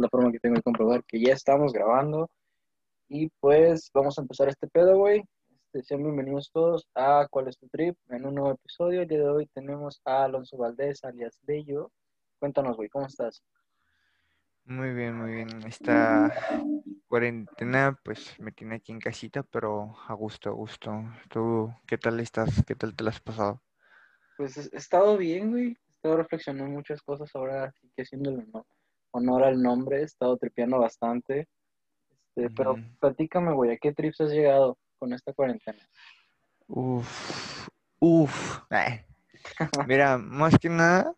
la forma que tengo de comprobar que ya estamos grabando. Y pues vamos a empezar este pedo, güey. Este, sean bienvenidos todos a ¿Cuál es tu trip? En un nuevo episodio. El día de hoy tenemos a Alonso Valdés, alias Bello. Cuéntanos, güey, ¿cómo estás? Muy bien, muy bien. Esta cuarentena pues me tiene aquí en casita, pero a gusto, a gusto. ¿Tú qué tal estás? ¿Qué tal te lo has pasado? Pues he estado bien, güey. He estado reflexionando muchas cosas ahora, sí que haciéndole honor al nombre. He estado tripeando bastante. Este, pero platícame, güey, ¿a qué trips has llegado con esta cuarentena? Uf, uf. Eh. Mira, más que nada,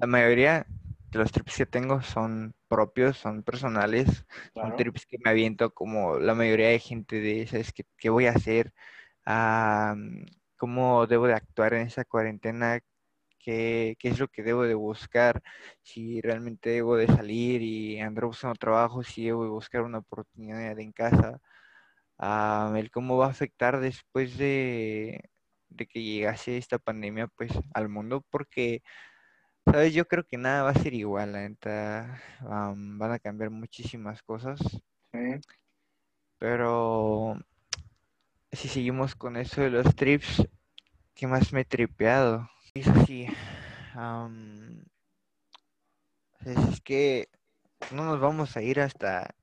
la mayoría de los trips que tengo son propios, son personales, son trips que me aviento como la mayoría de gente de, ¿sabes qué, qué voy a hacer? Ah, ¿Cómo debo de actuar en esa cuarentena? Qué, es lo que debo de buscar, si realmente debo de salir y andar buscando trabajo, si debo de buscar una oportunidad en casa, ah, el cómo va a afectar después de, que llegase esta pandemia pues al mundo, porque, ¿sabes? Yo creo que nada va a ser igual, la van a cambiar muchísimas cosas. Pero si seguimos con eso de los trips, ¿qué más me he tripeado? Es así. es que no nos vamos a ir hasta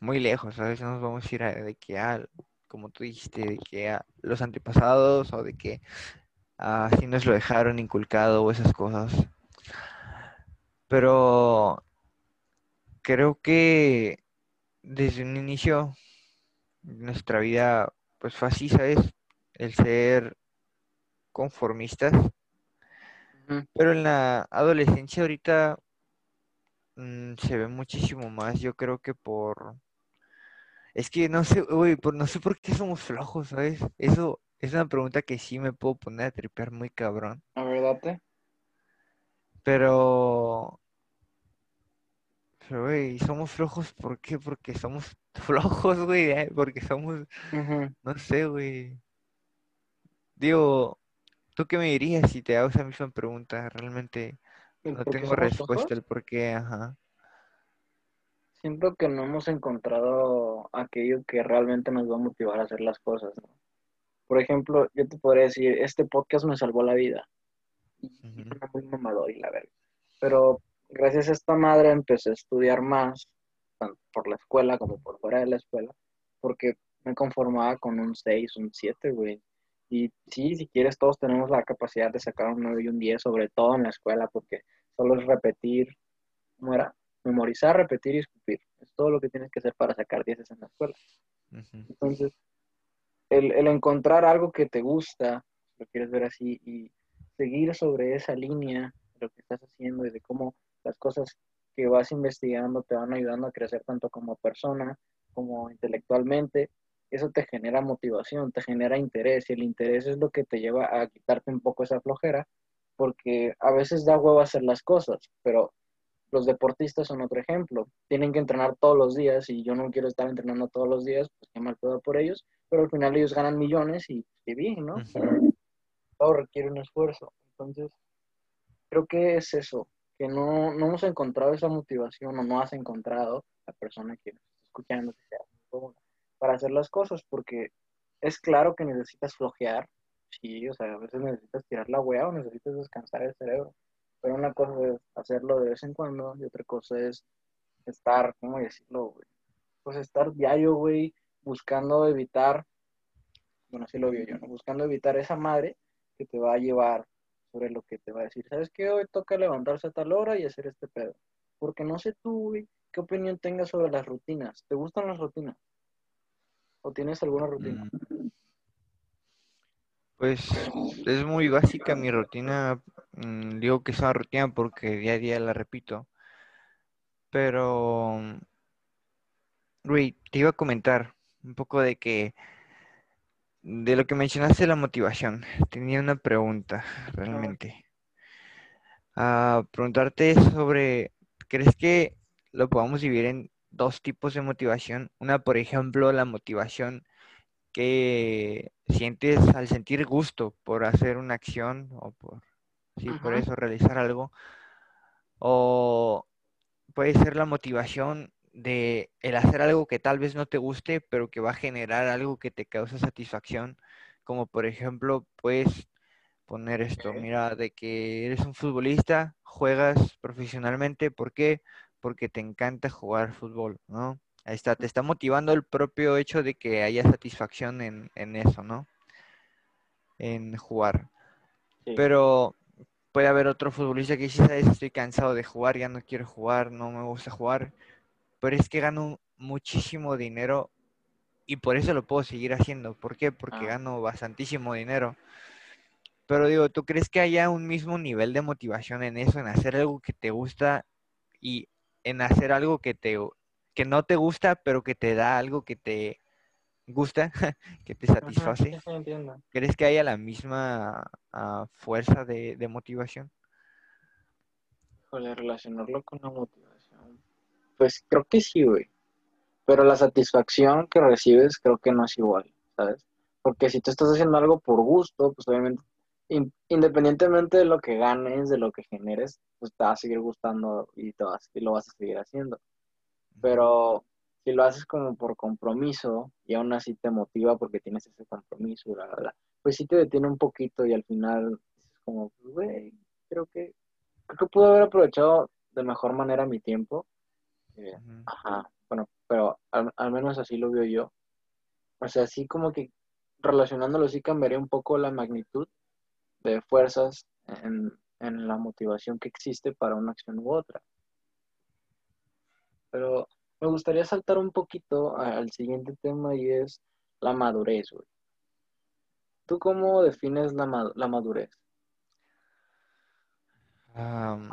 muy lejos, ¿sabes? No nos vamos a ir a, de que a, como tú dijiste, de que a los antepasados o de que así nos lo dejaron inculcado o esas cosas. Pero creo que desde un inicio nuestra vida pues fue así, ¿sabes? El ser conformistas. Pero en la adolescencia ahorita mm, se ve muchísimo más, yo creo que por... Es que no sé, uy, por, no sé por qué somos flojos, ¿sabes? Eso es una pregunta que sí me puedo poner a tripear muy cabrón. ¿A verdad? Pero... Pero, güey, somos flojos, ¿por qué? Porque somos flojos, güey, ¿eh? porque somos... No sé, güey. Digo, ¿tú qué me dirías si te hago esa misma pregunta? Realmente no tengo respuesta el por qué, ajá. Siento que no hemos encontrado aquello que realmente nos va a motivar a hacer las cosas, ¿no? Por ejemplo, yo te podría decir, este podcast me salvó la vida. Y muy mamador y la verdad. Pero gracias a esta madre empecé a estudiar más, tanto por la escuela como por fuera de la escuela, porque me conformaba con un 6, un 7, güey. Y sí, si quieres, todos tenemos la capacidad de sacar un 9 y un 10, sobre todo en la escuela, porque solo es repetir, ¿cómo era? Memorizar, repetir y escupir. Es todo lo que tienes que hacer para sacar 10 en la escuela. Entonces, el, el, encontrar algo que te gusta, lo quieres ver así, y seguir sobre esa línea de lo que estás haciendo y de cómo las cosas que vas investigando te van ayudando a crecer tanto como persona, como intelectualmente, eso te genera motivación, te genera interés y el interés es lo que te lleva a quitarte un poco esa flojera porque a veces da huevo hacer las cosas, pero los deportistas son otro ejemplo. Tienen que entrenar todos los días y yo no quiero estar entrenando todos los días, pues qué mal puedo por ellos, pero al final ellos ganan millones y qué bien, ¿no? Todo requiere un esfuerzo. Entonces, creo que es eso, que no, no hemos encontrado esa motivación o no has encontrado la persona que nos está escuchando, que sea para hacer las cosas, porque es claro que necesitas flojear, sí, o sea, a veces necesitas tirar la wea o necesitas descansar el cerebro, pero una cosa es hacerlo de vez en cuando y otra cosa es estar, ¿cómo decirlo, güey? Pues estar diario, güey, buscando evitar, bueno, así lo veo yo, ¿no? Buscando evitar esa madre que te va a llevar sobre lo que te va a decir, ¿sabes qué? Hoy toca levantarse a tal hora y hacer este pedo. Porque no sé tú, güey, qué opinión tengas sobre las rutinas. ¿Te gustan las rutinas? ¿O tienes alguna rutina? Mm. Pues es muy básica mi rutina. Mm, digo que es una rutina porque día a día la repito. Pero, güey, te iba a comentar un poco de que, de lo que mencionaste la motivación. Tenía una pregunta, realmente. A preguntarte sobre, ¿crees que lo podamos dividir en dos tipos de motivación. Una, por ejemplo, la motivación que sientes al sentir gusto por hacer una acción o por, sí, por eso realizar algo. O puede ser la motivación de el hacer algo que tal vez no te guste, pero que va a generar algo que te causa satisfacción. Como por ejemplo, puedes poner esto, mira, de que eres un futbolista, juegas profesionalmente, ¿por qué? Porque te encanta jugar fútbol, ¿no? Ahí está, te está motivando el propio hecho de que haya satisfacción en, en eso, ¿no? En jugar. Sí. Pero puede haber otro futbolista que dice, estoy cansado de jugar, ya no quiero jugar, no me gusta jugar, pero es que gano muchísimo dinero y por eso lo puedo seguir haciendo. ¿Por qué? Porque Ah. gano bastantísimo dinero. Pero digo, ¿tú crees que haya un mismo nivel de motivación en eso, en hacer algo que te gusta y en hacer algo que te que no te gusta, pero que te da algo que te gusta, que te satisface? entiendo. ¿Crees que haya la misma ah, fuerza de, de motivación? Híjole, relacionarlo con la motivación. Pues creo que sí, güey. Pero la satisfacción que recibes creo que no es igual, ¿sabes? Porque si tú estás haciendo algo por gusto, pues obviamente, in- independientemente de lo que ganes, de lo que generes, pues te va a seguir gustando y, te vas, y lo vas a seguir haciendo. Pero si lo haces como por compromiso y aún así te motiva porque tienes ese compromiso, bla, bla, bla, pues sí te detiene un poquito y al final dices como, pues, güey, creo que, creo que pude haber aprovechado de mejor manera mi tiempo. Eh, ajá, bueno, pero al, al menos así lo veo yo. O sea, sí como que relacionándolo sí cambiaría un poco la magnitud de fuerzas en, en la motivación que existe para una acción u otra. Pero me gustaría saltar un poquito al siguiente tema y es la madurez, güey. ¿Tú cómo defines la, la madurez? Am,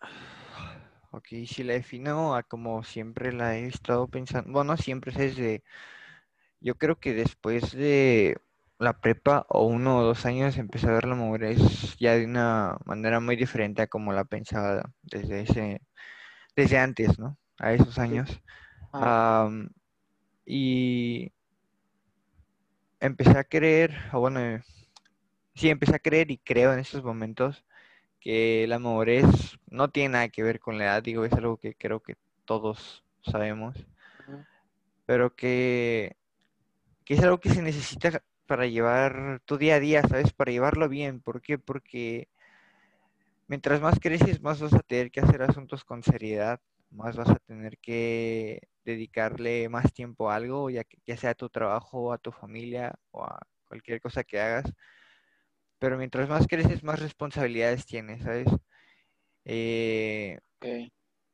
ok, si la defino a como siempre la he estado pensando, bueno, siempre es desde, yo creo que después de la prepa o uno o dos años empecé a ver la madurez ya de una manera muy diferente a como la pensaba desde ese, desde antes, ¿no? A esos años. Ah, y empecé a creer, o bueno, sí, empecé a creer y creo en estos momentos que la madurez no tiene nada que ver con la edad, digo, es algo que creo que todos sabemos, pero que, que es algo que se necesita para llevar tu día a día, ¿sabes? Para llevarlo bien. ¿Por qué? Porque mientras más creces, más vas a tener que hacer asuntos con seriedad, más vas a tener que dedicarle más tiempo a algo, ya, que- sea a tu trabajo, a tu familia o a cualquier cosa que hagas. Pero mientras más creces, más responsabilidades tienes, ¿sabes? Eh, ok.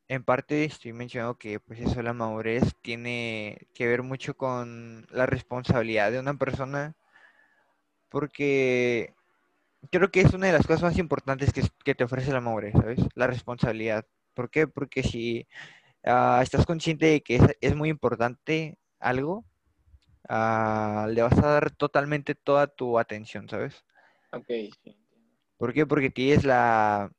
En parte estoy mencionando que pues eso, la madurez tiene que ver mucho con la responsabilidad de una persona, porque creo que es una de las cosas más importantes que, que te ofrece la madurez, ¿sabes? La responsabilidad. ¿Por qué? Porque si ah, estás consciente de que es, es muy importante algo, ah, le vas a dar totalmente toda tu atención, ¿sabes? Ok, sí. ¿Por qué? Porque tienes la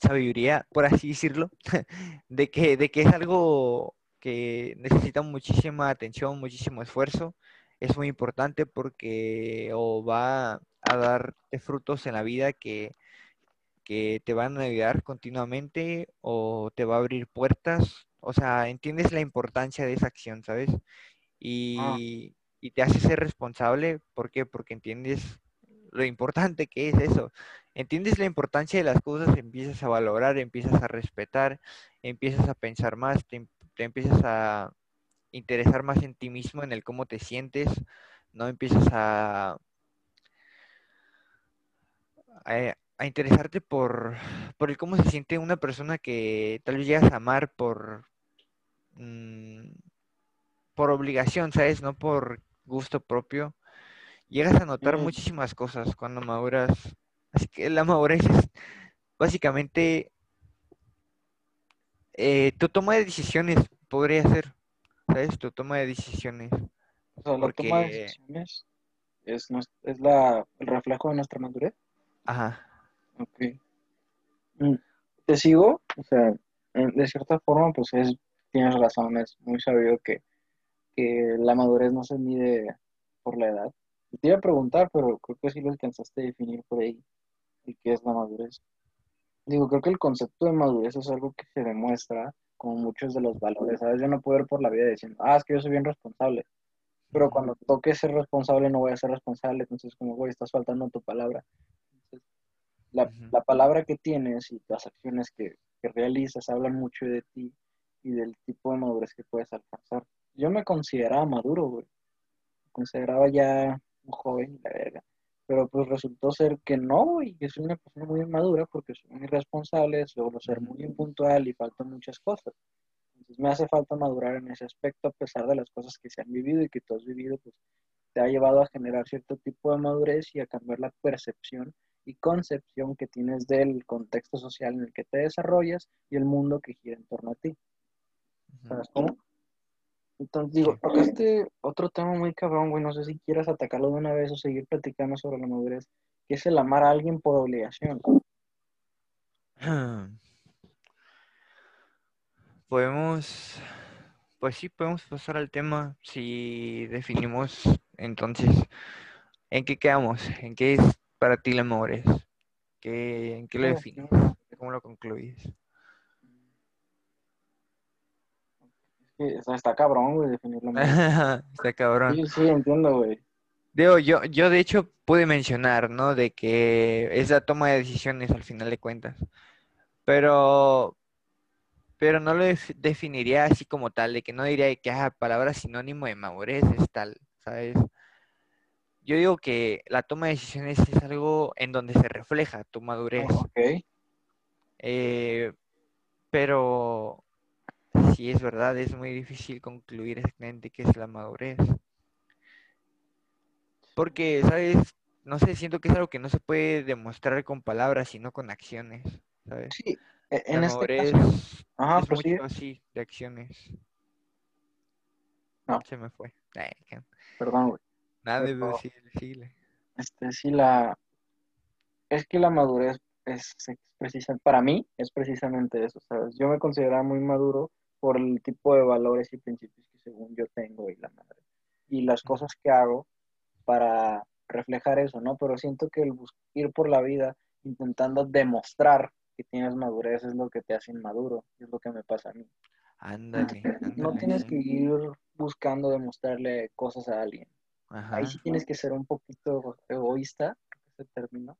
sabiduría, por así decirlo, de que, de que es algo que necesita muchísima atención, muchísimo esfuerzo. Es muy importante porque o va a darte frutos en la vida que, que te van a ayudar continuamente o te va a abrir puertas. O sea, entiendes la importancia de esa acción, ¿sabes? Ah, Y, y te hace ser responsable. ¿Por qué? Porque entiendes lo importante que es eso. Entiendes la importancia de las cosas, empiezas a valorar, empiezas a respetar, empiezas a pensar más, te, em- empiezas a interesar más en ti mismo, en el cómo te sientes, ¿no? Empiezas a, a, a interesarte por, por el cómo se siente una persona que tal vez llegas a amar por, mm, por obligación, ¿sabes? No por gusto propio. Llegas a notar mm, muchísimas cosas cuando maduras. Así que la madurez es básicamente eh, tu toma de decisiones, podría ser, ¿sabes? Tu toma de decisiones. o sea, la toma de Porque, decisiones es, es la, el reflejo de nuestra madurez. ajá, Ok. Mm, Te sigo, o sea, de cierta forma, pues es, tienes razón, es muy sabido que, que la madurez no se mide por la edad. Te iba a preguntar, pero creo que sí lo alcanzaste a definir por ahí, y qué es la madurez. Digo, creo que el concepto de madurez es algo que se demuestra como muchos de los valores, ¿sabes? Yo no puedo ir por la vida diciendo, ah, es que yo soy bien responsable, pero cuando toque ser responsable no voy a ser responsable, entonces como, güey, estás faltando tu palabra. Entonces, la, Ujú. la palabra que tienes y las acciones que, que realizas hablan mucho de ti y del tipo de madurez que puedes alcanzar. Yo me consideraba maduro, güey. Me consideraba ya joven, la verga. Pero pues resultó ser que no, güey, que soy una persona muy inmadura porque soy muy irresponsable, suelo ser muy impuntual y faltan muchas cosas. Entonces me hace falta madurar en ese aspecto a pesar de las cosas que se han vivido y que tú has vivido, pues te ha llevado a generar cierto tipo de madurez y a cambiar la percepción y concepción que tienes del contexto social en el que te desarrollas y el mundo que gira en torno a ti. ¿Sabes cómo? Entonces, digo, tocaste otro tema muy cabrón, güey. No sé si quieras atacarlo de una vez o seguir platicando sobre la madurez, que es el amar a alguien por obligación. Podemos, pues sí, podemos pasar al tema si definimos entonces en qué quedamos, en qué es para ti la madurez, ¿Qué, en qué lo defines, cómo lo concluyes. Es que está, cabrón, güey, definir la madurez. Está cabrón. Sí, sí, entiendo, güey. Digo, yo, yo de hecho pude mencionar, ¿no? De que es la toma de decisiones al final de cuentas. Pero, pero no lo def- definiría así como tal, de que no diría que ah, palabra sinónimo de madurez es tal, ¿sabes? Yo digo que la toma de decisiones es algo en donde se refleja tu madurez. Oh, ok. Eh, pero si es verdad, es muy difícil concluir exactamente qué es la madurez. Porque, ¿sabes? No sé, siento que es algo que no se puede demostrar con palabras, sino con acciones, ¿sabes? Sí, e- La en este madurez caso. Ajá, es mucho así, de acciones. No. Se me fue. Perdón, güey. Nada, sí, sigue. Este, sí, la. Es que la madurez es, es precisa, para mí es precisamente eso, ¿sabes? Yo me consideraba muy maduro por el tipo de valores y principios que según yo tengo y la madre. Y las cosas que hago para reflejar eso, ¿no? Pero siento que el ir por la vida intentando demostrar que tienes madurez es lo que te hace inmaduro, es lo que me pasa a mí. Ándale, No tienes que ir buscando demostrarle cosas a alguien. Ajá. Ahí sí tienes que ser un poquito egoísta, creo que es el término,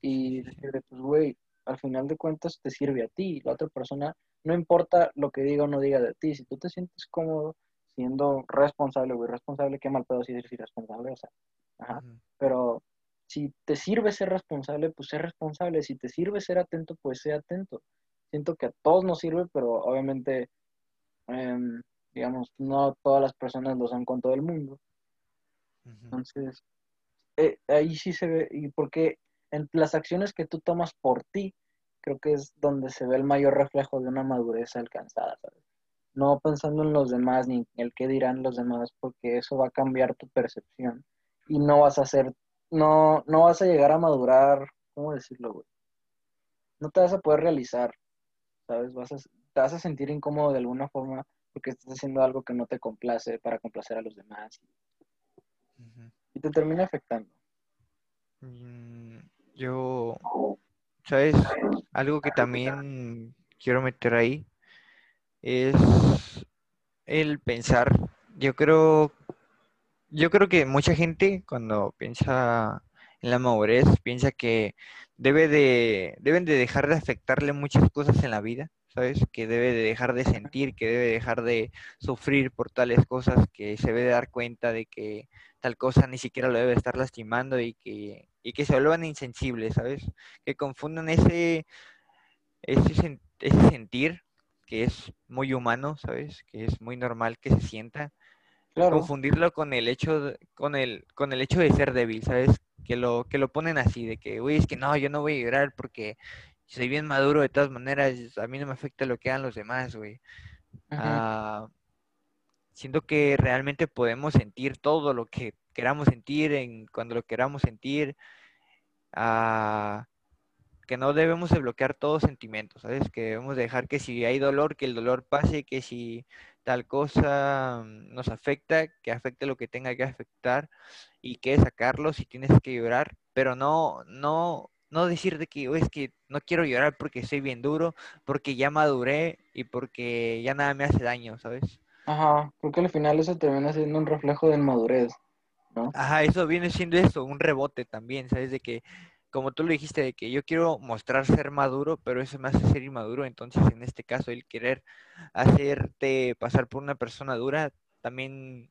y decirle, pues, güey, al final de cuentas te sirve a ti. La otra persona, no importa lo que diga o no diga de ti, si tú te sientes cómodo siendo responsable o irresponsable, qué mal pedo si eres irresponsable, o sea, ajá. Pero si te sirve ser responsable, pues sé responsable. Si te sirve ser atento, pues sé atento. Siento que a todos nos sirve, pero obviamente, em, digamos, no todas las personas lo son con todo el mundo. Entonces, eh, ahí sí se ve, y porque en las acciones que tú tomas por ti, creo que es donde se ve el mayor reflejo de una madurez alcanzada, ¿sabes? No pensando en los demás ni en el qué dirán los demás, porque eso va a cambiar tu percepción y no vas a ser, no, no vas a llegar a madurar, ¿cómo decirlo, güey? No te vas a poder realizar, ¿sabes? Vas a, te vas a sentir incómodo de alguna forma porque estás haciendo algo que no te complace para complacer a los demás y te termina afectando. Mm, Yo, ¿sabes? Algo que también quiero meter ahí es el pensar. Yo creo, yo creo que mucha gente cuando piensa en la madurez piensa que debe de, deben de dejar de afectarle muchas cosas en la vida, ¿sabes? Que debe de dejar de sentir, que debe dejar de sufrir por tales cosas, que se debe de dar cuenta de que tal cosa ni siquiera lo debe estar lastimando y que, y que se vuelvan insensibles, ¿sabes? Que confundan ese, ese, ese sentir que es muy humano, ¿sabes? Que es muy normal que se sienta, Claro, confundirlo con el hecho de, con el, con el hecho de ser débil, ¿sabes? Que lo, que lo ponen así, de que, güey, es que no, yo no voy a llorar porque soy bien maduro de todas maneras, a mí no me afecta lo que hagan los demás, güey. Ah, siento que realmente podemos sentir todo lo que queramos sentir en cuando lo queramos sentir. ah, que no debemos de bloquear todo sentimiento, ¿sabes? Que debemos dejar que si hay dolor, que el dolor pase, que si tal cosa mm, nos afecta, que afecte lo que tenga que afectar y que sacarlo si tienes que llorar, pero no, no, no decir de que "Oh, es que no quiero llorar porque soy bien duro, porque ya maduré y porque ya nada me hace daño, ¿sabes? Ajá, creo que al final eso termina siendo un reflejo de inmadurez, ¿no? Ajá, eso viene siendo eso, un rebote también, ¿sabes? De que, como tú lo dijiste, de que yo quiero mostrar ser maduro, pero eso me hace ser inmaduro, entonces en este caso el querer hacerte pasar por una persona dura también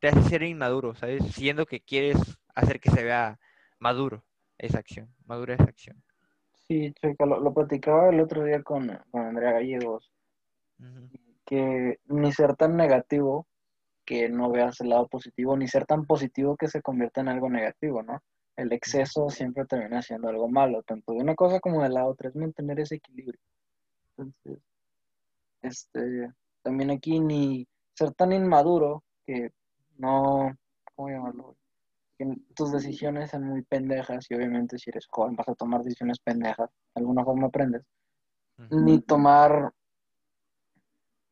te hace ser inmaduro, ¿sabes? Siendo que quieres hacer que se vea maduro esa acción, madura esa acción. Sí, checa, lo, lo platicaba el otro día con, con Andrea Gallegos, que ni ser tan negativo que no veas el lado positivo, ni ser tan positivo que se convierta en algo negativo, ¿no? El exceso siempre termina siendo algo malo, tanto de una cosa como de la otra, es mantener ese equilibrio. Entonces, este, también aquí ni ser tan inmaduro que no, ¿cómo llamarlo? Que tus decisiones sean muy pendejas y obviamente si eres joven vas a tomar decisiones pendejas, de alguna forma aprendes, ni tomar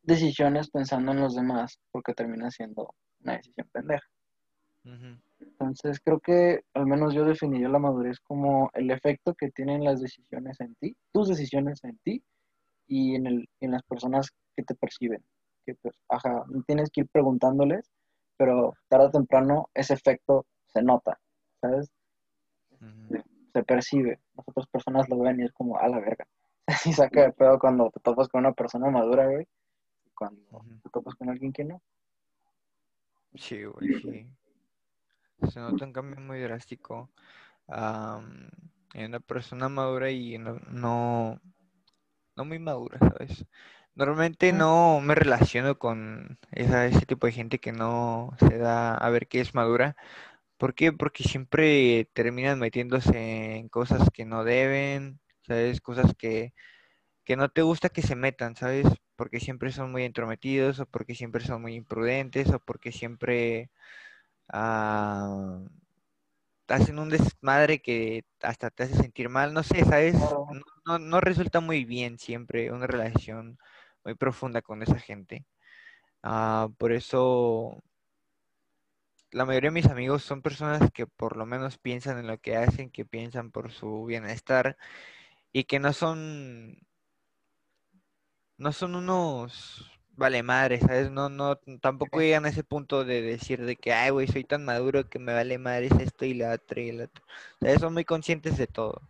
decisiones pensando en los demás, porque termina siendo una decisión pendeja. Entonces creo que al menos yo definiría la madurez como el efecto que tienen las decisiones en ti, tus decisiones en ti y en, el, en las personas que te perciben. Que pues, ajá, tienes que ir preguntándoles, pero tarde o temprano ese efecto se nota, ¿sabes? Se percibe. Las otras personas lo ven y es como, a la verga. Y saca de pedo cuando te topas con una persona madura, güey, y cuando te topas con alguien que no. Sí, güey, sí. Se nota un cambio muy drástico am, en una persona madura y no, no, no muy madura, ¿sabes? Normalmente no me relaciono con esa, ese tipo de gente que no se da a ver que es madura. ¿Por qué? Porque siempre terminan metiéndose en cosas que no deben, ¿sabes? Cosas que, que no te gusta que se metan, ¿sabes? Porque siempre son muy entrometidos o porque siempre son muy imprudentes o porque siempre ah, hacen un desmadre que hasta te hace sentir mal, no sé, ¿sabes? No, no, no resulta muy bien siempre una relación muy profunda con esa gente. Ah, por eso la mayoría de mis amigos son personas que por lo menos piensan en lo que hacen, que piensan por su bienestar y que no son, no son unos vale madre, ¿sabes? No, no, tampoco llegan a ese punto de decir de que, ay, güey, soy tan maduro que me vale madre esto y la otra y la otra. ¿Sabes? Son muy conscientes de todo.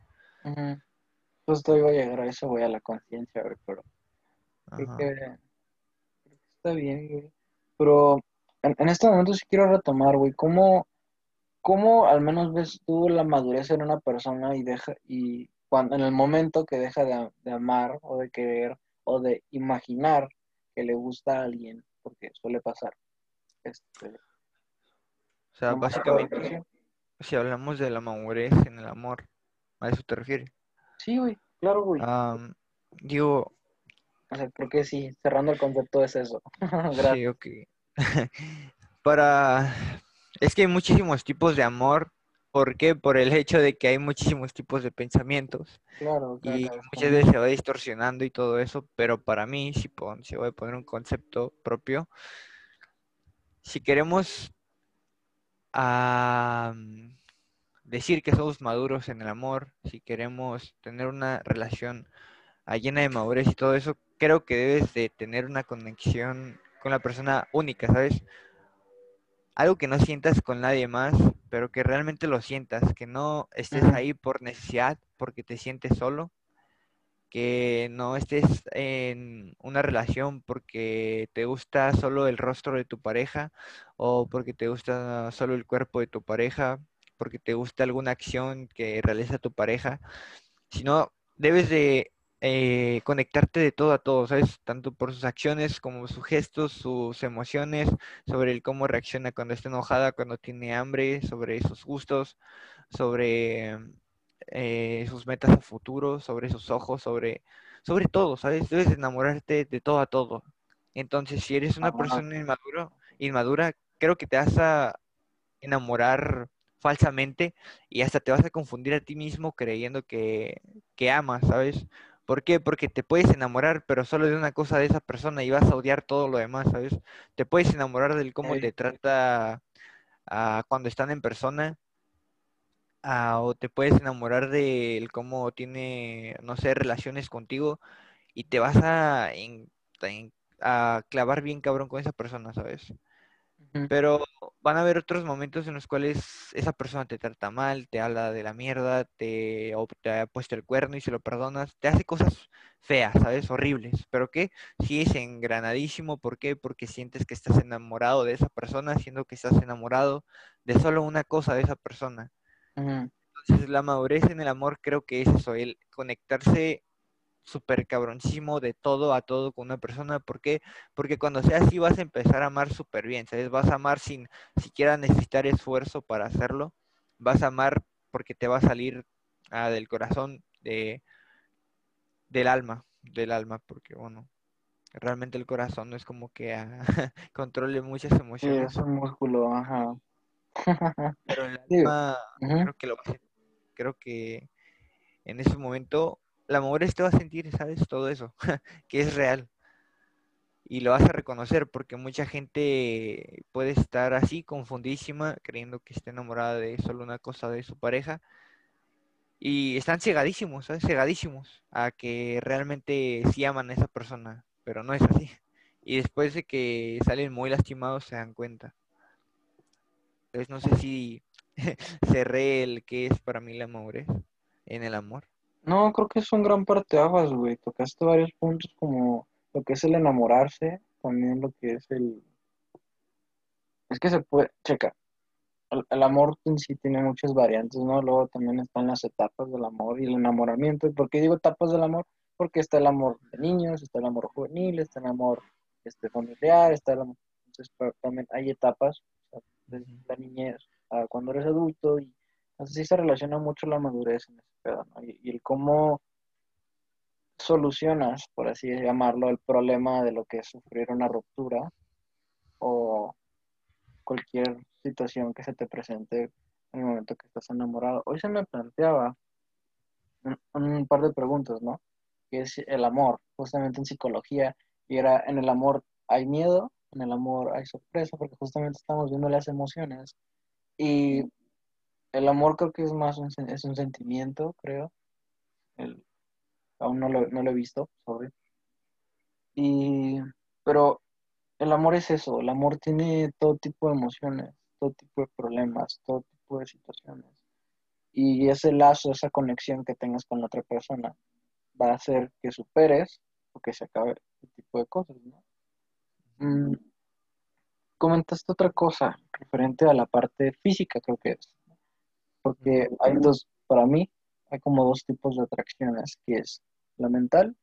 Ujú. Justo iba a llegar a eso, güey, a la conciencia, güey, pero creo Ajá. que, creo que está bien, güey. Pero en, en este momento sí quiero retomar, güey, ¿cómo, cómo al menos ves tú la madurez en una persona y deja, y cuando, en el momento que deja de, de amar o de querer o de imaginar que le gusta a alguien, porque suele pasar, este, O sea, básicamente, si hablamos de la madurez en el amor, ¿a eso te refieres? sí, güey, claro, güey. Am, digo, O sea, creo que sí, cerrando el concepto es eso. Gracias. sí, ok. Para... Es que hay muchísimos tipos de amor. ¿Por qué? Por el hecho de que hay muchísimos tipos de pensamientos Claro, y muchas veces se va distorsionando y todo eso, pero para mí, si, pon- si voy a poner un concepto propio, si queremos ah, decir que somos maduros en el amor, si queremos tener una relación ah, llena de madurez y todo eso, creo que debes de tener una conexión con la persona única, ¿sabes? algo que no sientas con nadie más, pero que realmente lo sientas, que no estés ahí por necesidad, porque te sientes solo, que no estés en una relación porque te gusta solo el rostro de tu pareja o porque te gusta solo el cuerpo de tu pareja, porque te gusta alguna acción que realiza tu pareja, sino debes de eh, conectarte de todo a todo, ¿sabes? Tanto por sus acciones como sus gestos, sus emociones, sobre el cómo reacciona cuando está enojada, cuando tiene hambre, sobre sus gustos, sobre eh, sus metas a futuro, sobre sus ojos, sobre, sobre todo, ¿sabes? Debes de enamorarte de todo a todo. Entonces, si eres una ajá, persona inmaduro, inmadura, creo que te vas a enamorar falsamente y hasta te vas a confundir a ti mismo creyendo que, que amas, ¿sabes? ¿Por qué? Porque te puedes enamorar, pero solo de una cosa de esa persona y vas a odiar todo lo demás, ¿sabes? Te puedes enamorar del cómo ok, te trata ah, cuando están en persona, ah, o te puedes enamorar de él cómo tiene, no sé, relaciones contigo y te vas a, en- en- a clavar bien cabrón con esa persona, ¿sabes? Pero van a haber otros momentos en los cuales esa persona te trata mal, te habla de la mierda, te, ha puesto el cuerno y si lo perdonas, te hace cosas feas, ¿sabes? Horribles. Pero que sigues engranadísimo, ¿por qué? Porque sientes que estás enamorado de esa persona, siendo que estás enamorado de solo una cosa de esa persona. Entonces, la madurez en el amor creo que es eso, el conectarse súper cabroncísimo de todo a todo con una persona. ¿Por qué? Porque cuando sea así vas a empezar a amar súper bien, ¿sabes? Vas a amar sin siquiera necesitar esfuerzo para hacerlo. Vas a amar porque te va a salir ah, del corazón, de, del alma, del alma, porque bueno, realmente el corazón no es como que ah, controle muchas Sí, emociones, es un músculo, ajá. pero el alma creo que lo. Creo que en ese momento la madurez te va a sentir, ¿sabes? Todo eso, que es real. y lo vas a reconocer porque mucha gente puede estar así confundísima creyendo que está enamorada de solo una cosa de su pareja y están cegadísimos. Cegadísimos a que realmente sí aman a esa persona, pero no es así. Y después de que salen muy lastimados se dan cuenta. Entonces no sé si cerré el que es para mí la madurez en el amor. No, creo que es un gran parteaguas, güey. Tocaste varios puntos como lo que es el enamorarse, también lo que es el... Es que se puede, checa, el, el amor en sí tiene muchas variantes, ¿no? Luego también están las etapas del amor y el enamoramiento. ¿Y por qué digo etapas del amor? Porque está el amor de niños, está el amor juvenil, está el amor este, familiar, está el amor... Entonces, pero también hay etapas, o sea, desde la niñez a cuando eres adulto y así se relaciona mucho la madurez en ese pedo, ¿no? Y, y el cómo solucionas, por así llamarlo, el problema de lo que es sufrir una ruptura o cualquier situación que se te presente en el momento que estás enamorado. Hoy se me planteaba un, un par de preguntas, ¿no? Que es el amor, justamente en psicología, y era, en el amor hay miedo, en el amor hay sorpresa, porque justamente estamos viendo las emociones, y el amor creo que es más un, es un sentimiento, creo, el, aún no lo, no lo he visto, sorry. Y, pero el amor es eso, el amor tiene todo tipo de emociones, todo tipo de problemas, todo tipo de situaciones. Y ese lazo, esa conexión que tengas con la otra persona va a hacer que superes o que se acabe ese tipo de cosas, ¿no? Mm, comentaste otra cosa referente a la parte física, creo que es. Porque hay dos, para mí, hay como dos tipos de atracciones, que es la mental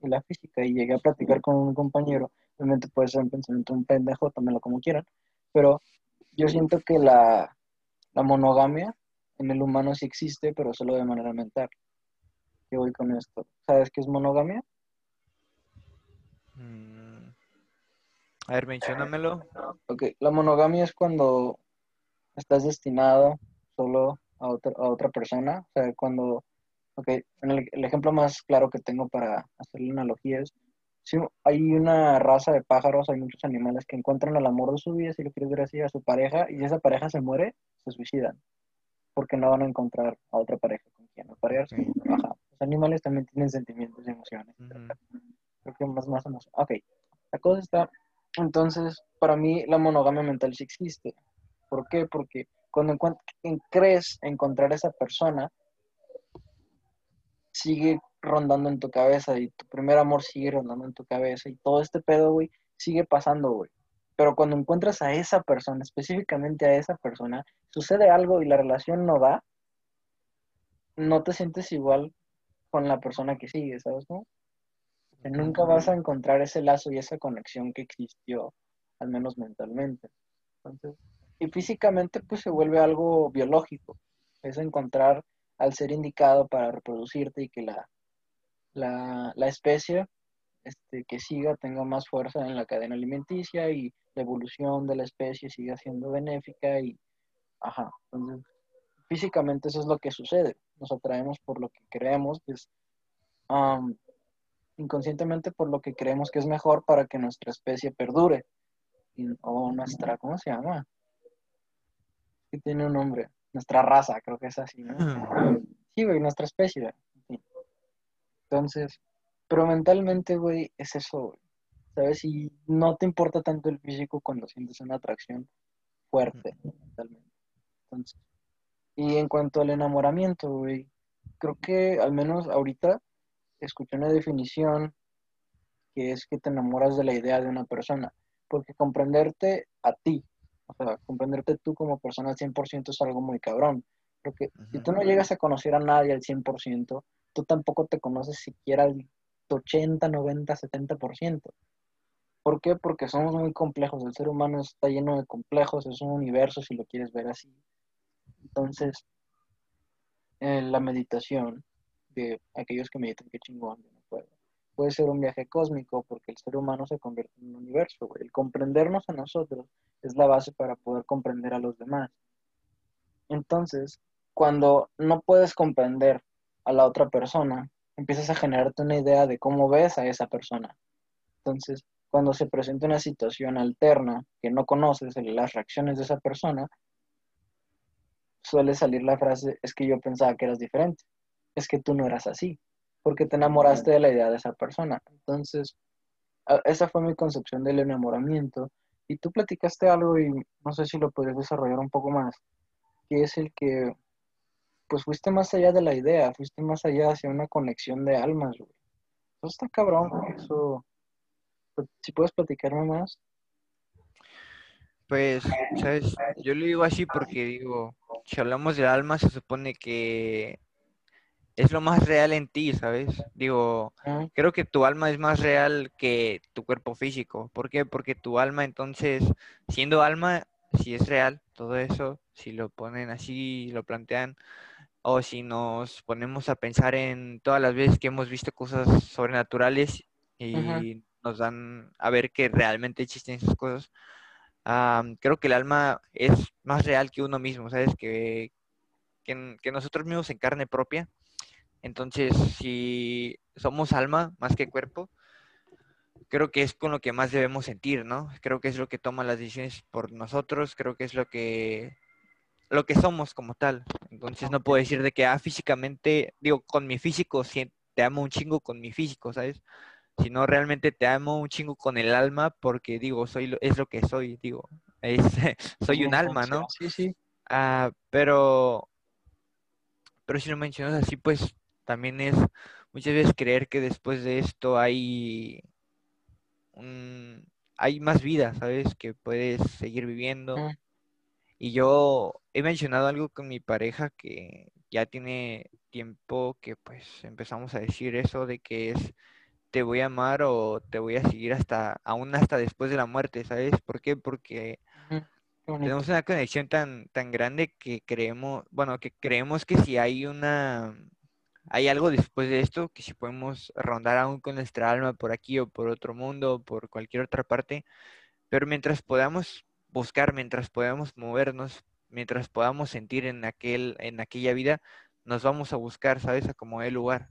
y la física. Y llegué a platicar con un compañero, obviamente puede ser un pensamiento un pendejo, tómenlo como quieran, pero yo siento que la, la monogamia en el humano sí existe, pero solo de manera mental. ¿Qué voy con esto? ¿Sabes qué es monogamia? Mm, A ver, menciónamelo. Ok, la monogamia es cuando estás destinado solo a otra, a otra persona. O sea, cuando, ok, el, el ejemplo más claro que tengo para hacer la analogía es, si hay una raza de pájaros, hay muchos animales que encuentran el amor de su vida, si lo quieres ver así, a su pareja, y esa pareja se muere, se suicidan, porque no van a encontrar a otra pareja con quien aparearse. Ajá. Los animales también tienen sentimientos y emociones. Creo que más, más emoción. Ok, la cosa está, entonces, para mí la monogamia mental sí existe. ¿Por qué? Porque cuando en- crees encontrar esa persona, sigue rondando en tu cabeza y tu primer amor sigue rondando en tu cabeza y todo este pedo, güey, sigue pasando, güey. Pero cuando encuentras a esa persona, específicamente a esa persona, sucede algo y la relación no va, no te sientes igual con la persona que sigue, ¿sabes? No? Que nunca vas a encontrar ese lazo y esa conexión que existió, al menos mentalmente. Entonces, y físicamente, pues se vuelve algo biológico. Es encontrar al ser indicado para reproducirte y que la, la, la especie este, que siga tenga más fuerza en la cadena alimenticia y la evolución de la especie siga siendo benéfica y, ajá, entonces, físicamente eso es lo que sucede. Nos atraemos por lo que creemos, que es um, inconscientemente por lo que creemos que es mejor para que nuestra especie perdure. O nuestra, ¿cómo se llama? Que tiene un nombre. nuestra raza, creo que es así, ¿no? Sí, güey, nuestra especie, güey. Entonces, pero mentalmente, güey, es eso, güey. ¿Sabes? Y no te importa tanto el físico cuando sientes una atracción fuerte mentalmente. Entonces, y en cuanto al enamoramiento, güey, creo que al menos ahorita escuché una definición que es que te enamoras de la idea de una persona, porque comprenderte a ti, o sea, comprenderte tú como persona al 100% es algo muy cabrón, porque si tú no llegas a conocer a nadie al 100%, tú tampoco te conoces siquiera al 80, 90, 70%. ¿Por qué? Porque somos muy complejos, el ser humano está lleno de complejos, es un universo si lo quieres ver así. Entonces, en la meditación, de aquellos que meditan, qué chingón, no puedo. Puede ser un viaje cósmico porque el ser humano se convierte en un universo. El comprendernos a nosotros es la base para poder comprender a los demás. Entonces, cuando no puedes comprender a la otra persona, empiezas a generarte una idea de cómo ves a esa persona. Entonces, cuando se presenta una situación alterna que no conoces, las reacciones de esa persona, suele salir la frase, es que yo pensaba que eras diferente, es que tú no eras así, porque te enamoraste de la idea de esa persona. Entonces, esa fue mi concepción del enamoramiento. Y tú platicaste algo y no sé si lo podrías desarrollar un poco más, que es el que, pues fuiste más allá de la idea, fuiste más allá hacia una conexión de almas, Eso está cabrón, eso. Si puedes platicarme más. Pues, ¿sabes? Yo lo digo así porque digo, si hablamos del alma, se supone que es lo más real en ti, ¿sabes? Digo, creo que tu alma es más real que tu cuerpo físico. ¿Por qué? Porque tu alma, entonces, siendo alma, si es real, todo eso, si lo ponen así, lo plantean, o si nos ponemos a pensar en todas las veces que hemos visto cosas sobrenaturales y nos dan a ver que realmente existen esas cosas, creo que el alma es más real que uno mismo, ¿sabes? Que, que, nosotros mismos en carne propia. Entonces, si somos alma más que cuerpo, creo que es con lo que más debemos sentir, ¿no? Creo que es lo que toma las decisiones por nosotros, creo que es lo que lo que somos como tal. Entonces no puedo decir de que ah, físicamente, digo, con mi físico te amo un chingo con mi físico, ¿sabes? sino realmente te amo un chingo con el alma porque digo, soy es lo que soy, digo, es, soy un alma, ¿no? Sí, sí. Ah, pero, pero si lo mencionas así, pues también es muchas veces creer que después de esto hay hay más vida, ¿sabes? Que puedes seguir viviendo. Y yo he mencionado algo con mi pareja que ya tiene tiempo que pues empezamos a decir eso de que es te voy a amar o te voy a seguir hasta, aún hasta después de la muerte, ¿sabes? ¿Por qué? Porque tenemos una conexión tan, tan grande que creemos, bueno, que creemos que si hay una, hay algo después de esto, que si podemos rondar aún con nuestra alma por aquí o por otro mundo o por cualquier otra parte, pero mientras podamos buscar, mientras podamos movernos, mientras podamos sentir en aquel, en aquella vida, nos vamos a buscar, ¿sabes? A como el lugar.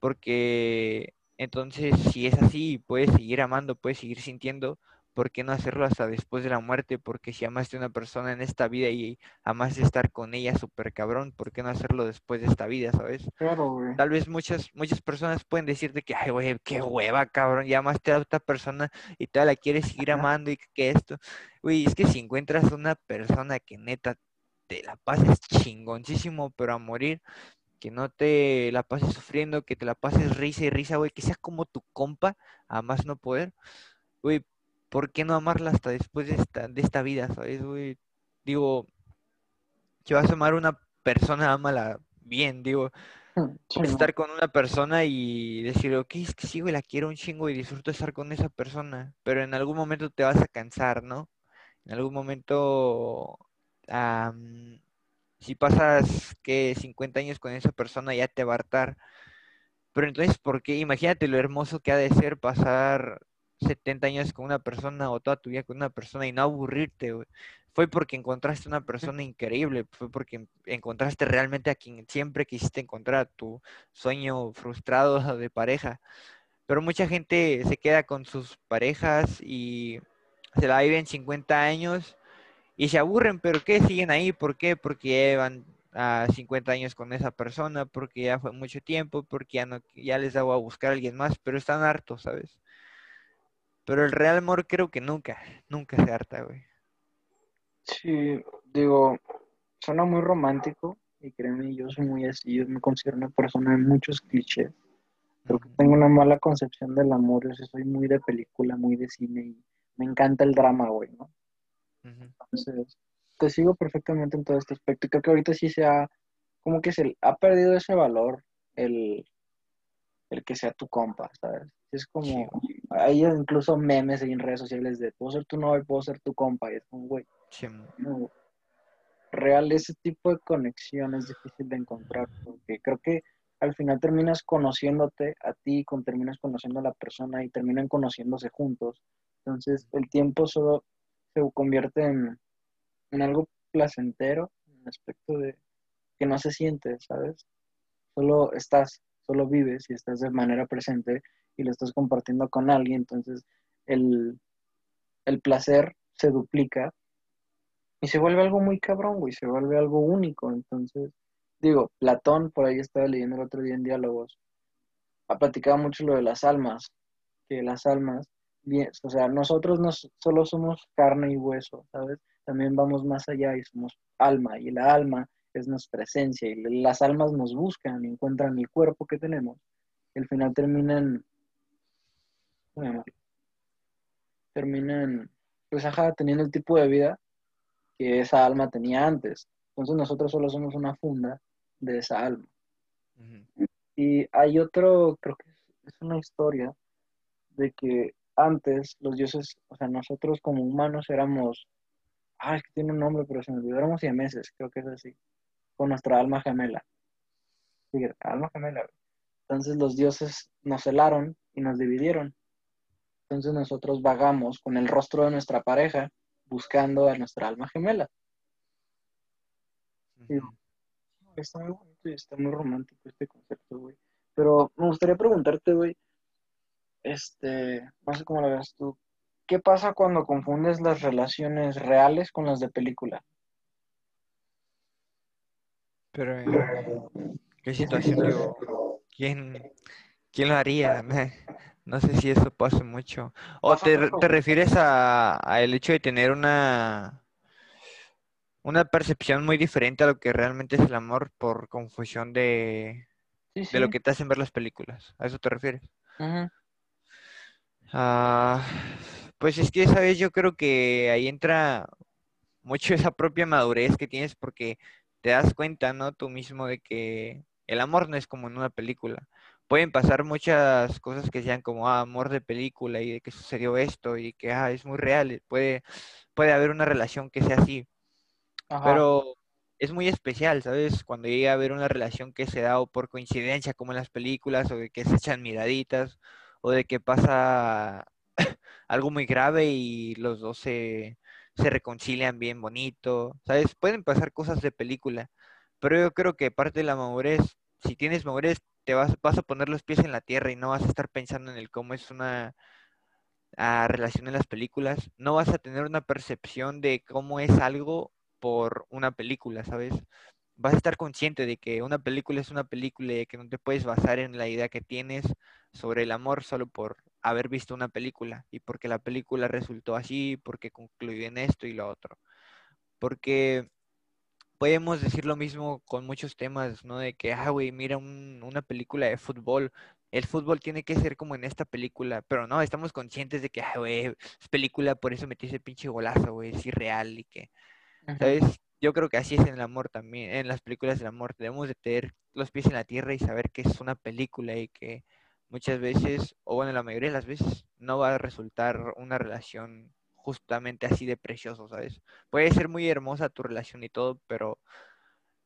Porque entonces, si es así, puedes seguir amando, puedes seguir sintiendo, ¿por qué no hacerlo hasta después de la muerte? Porque si amaste a una persona en esta vida y amaste estar con ella súper cabrón, ¿por qué no hacerlo después de esta vida, sabes? Claro, güey. Tal vez muchas, muchas personas pueden decirte que, ay, güey, qué hueva, cabrón, ya amaste a otra persona y todavía la quieres seguir amando y que esto. Güey, es que si encuentras una persona que neta te la pases chingoncísimo, pero a morir, que no te la pases sufriendo, que te la pases risa y risa, güey, que sea como tu compa, a más no poder, güey, ¿por qué no amarla hasta después de esta, de esta vida, sabes, güey? Digo, si vas a amar a una persona, ámala bien, digo, estar con una persona y decir, ok, es que sí, güey, la quiero un chingo y disfruto estar con esa persona, pero en algún momento te vas a cansar, ¿no? En algún momento si pasas que 50 años con esa persona ya te va a hartar. Pero entonces, ¿por qué? Imagínate lo hermoso que ha de ser pasar 70 años con una persona o toda tu vida con una persona y no aburrirte, Fue porque encontraste una persona increíble, fue porque encontraste realmente a quien siempre quisiste encontrar, tu sueño frustrado de pareja. Pero mucha gente se queda con sus parejas y se la viven 50 años y se aburren, pero ¿qué? Siguen ahí, ¿por qué? Porque llevan a 50 años con esa persona, porque ya fue mucho tiempo, porque ya, no, ya les daba a buscar a alguien más, pero están hartos, ¿sabes? Pero el real amor creo que nunca, nunca se harta, güey. Sí, digo, suena muy romántico y créeme, yo soy muy así, yo me considero una persona de muchos clichés. Creo que tengo una mala concepción del amor, yo soy muy de película, muy de cine y me encanta el drama, güey, ¿no? Entonces, te sigo perfectamente en todo este aspecto. Y creo que ahorita sí se ha, como que se ha perdido ese valor el, el que sea tu compa, ¿sabes? Es como, hay incluso memes en redes sociales de, puedo ser tu novio, puedo ser tu compa, y es como, güey, real ese tipo de conexión es difícil de encontrar, porque creo que al final terminas conociéndote a ti, con, terminas conociendo a la persona y terminan conociéndose juntos. Entonces, el tiempo solo se convierte en, algo placentero, en el aspecto de que no se siente, ¿sabes? Solo estás, solo vives y estás de manera presente y lo estás compartiendo con alguien, entonces el, el placer se duplica y se vuelve algo muy cabrón, güey, se vuelve algo único, entonces, digo, Platón, por ahí estaba leyendo el otro día en diálogos, ha platicado mucho lo de las almas, que las almas bien, o sea, nosotros no solo somos carne y hueso, ¿sabes? También vamos más allá y somos alma, y la alma es nuestra esencia, y las almas nos buscan y encuentran el cuerpo que tenemos, y al final terminan, bueno, terminan, pues ajá, teniendo el tipo de vida que esa alma tenía antes. Entonces nosotros solo somos una funda de esa alma. Y hay otro, creo que es una historia de que antes los dioses, o sea, nosotros como humanos éramos, ah, es que tiene un nombre, pero se me olvidó, éramos siameses, creo que es así, con nuestra alma gemela. Alma gemela. Entonces los dioses nos celaron y nos dividieron. Entonces nosotros vagamos con el rostro de nuestra pareja buscando a nuestra alma gemela. está muy bonito y está muy romántico este concepto, güey. Pero me gustaría preguntarte, güey, este, no sé cómo lo ves tú. ¿Qué pasa cuando confundes las relaciones reales con las de película? Pero, eh, ¿qué situación ¿Quién, quién lo haría? No sé si eso pasa mucho. ¿O te, refieres a, el hecho de tener una, una percepción muy diferente a lo que realmente es el amor por confusión de, de lo que te hacen ver las películas? ¿A eso te refieres? Ah, pues es que, ¿sabes? Yo creo que ahí entra mucho esa propia madurez que tienes porque te das cuenta, ¿no? Tú mismo de que el amor no es como en una película. Pueden pasar muchas cosas que sean como ah, amor de película y de que sucedió esto y que ah, es muy real. Puede, puede haber una relación que sea así. Pero es muy especial, ¿sabes? Cuando llega a haber una relación que se da o por coincidencia como en las películas o de que se echan miraditas o de que pasa algo muy grave y los dos se, reconcilian bien bonito, ¿sabes? Pueden pasar cosas de película, pero yo creo que parte de la madurez, si tienes madurez, te vas, vas a poner los pies en la tierra y no vas a estar pensando en el cómo es una ah, relación en las películas, no vas a tener una percepción de cómo es algo por una película, ¿sabes? Vas a estar consciente de que una película es una película y que no te puedes basar en la idea que tienes sobre el amor solo por haber visto una película y porque la película resultó así, porque concluyó en esto y lo otro. Porque podemos decir lo mismo con muchos temas, ¿no? De que, ah, güey, mira una película de fútbol. El fútbol tiene que ser como en esta película, pero no, estamos conscientes de que, ah, güey, es película, por eso metí ese pinche golazo, güey, es irreal y que, ¿sabes? Yo creo que así es en el amor también, en las películas del amor. Debemos de tener los pies en la tierra y saber que es una película y que muchas veces, o bueno, la mayoría de las veces, no va a resultar una relación justamente así de precioso, ¿sabes? Puede ser muy hermosa tu relación y todo, pero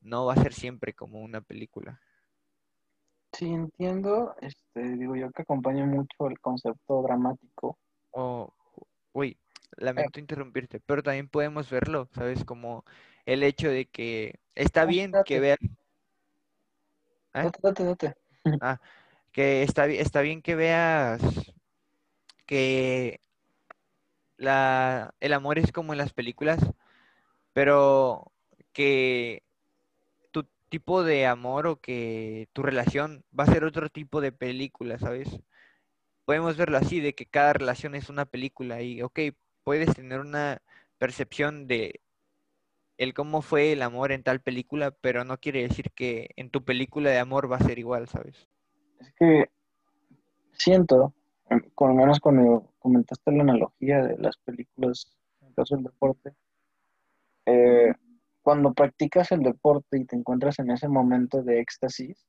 no va a ser siempre como una película. Sí, entiendo. Este, digo yo que acompaño mucho el concepto dramático. Oh, uy, lamento interrumpirte, pero también podemos verlo, ¿sabes? Como el hecho de que está bien que vean. ¿Eh? Date, date, date. Ah, que está, está bien que veas que la, el amor es como en las películas, pero que tu tipo de amor o que tu relación va a ser otro tipo de película, ¿sabes? Podemos verlo así, de que cada relación es una película y, ok, puedes tener una percepción de el cómo fue el amor en tal película, pero no quiere decir que en tu película de amor va a ser igual, ¿sabes? Es que siento, con menos cuando comentaste la analogía de las películas, en el caso del deporte, eh, cuando practicas el deporte y te encuentras en ese momento de éxtasis,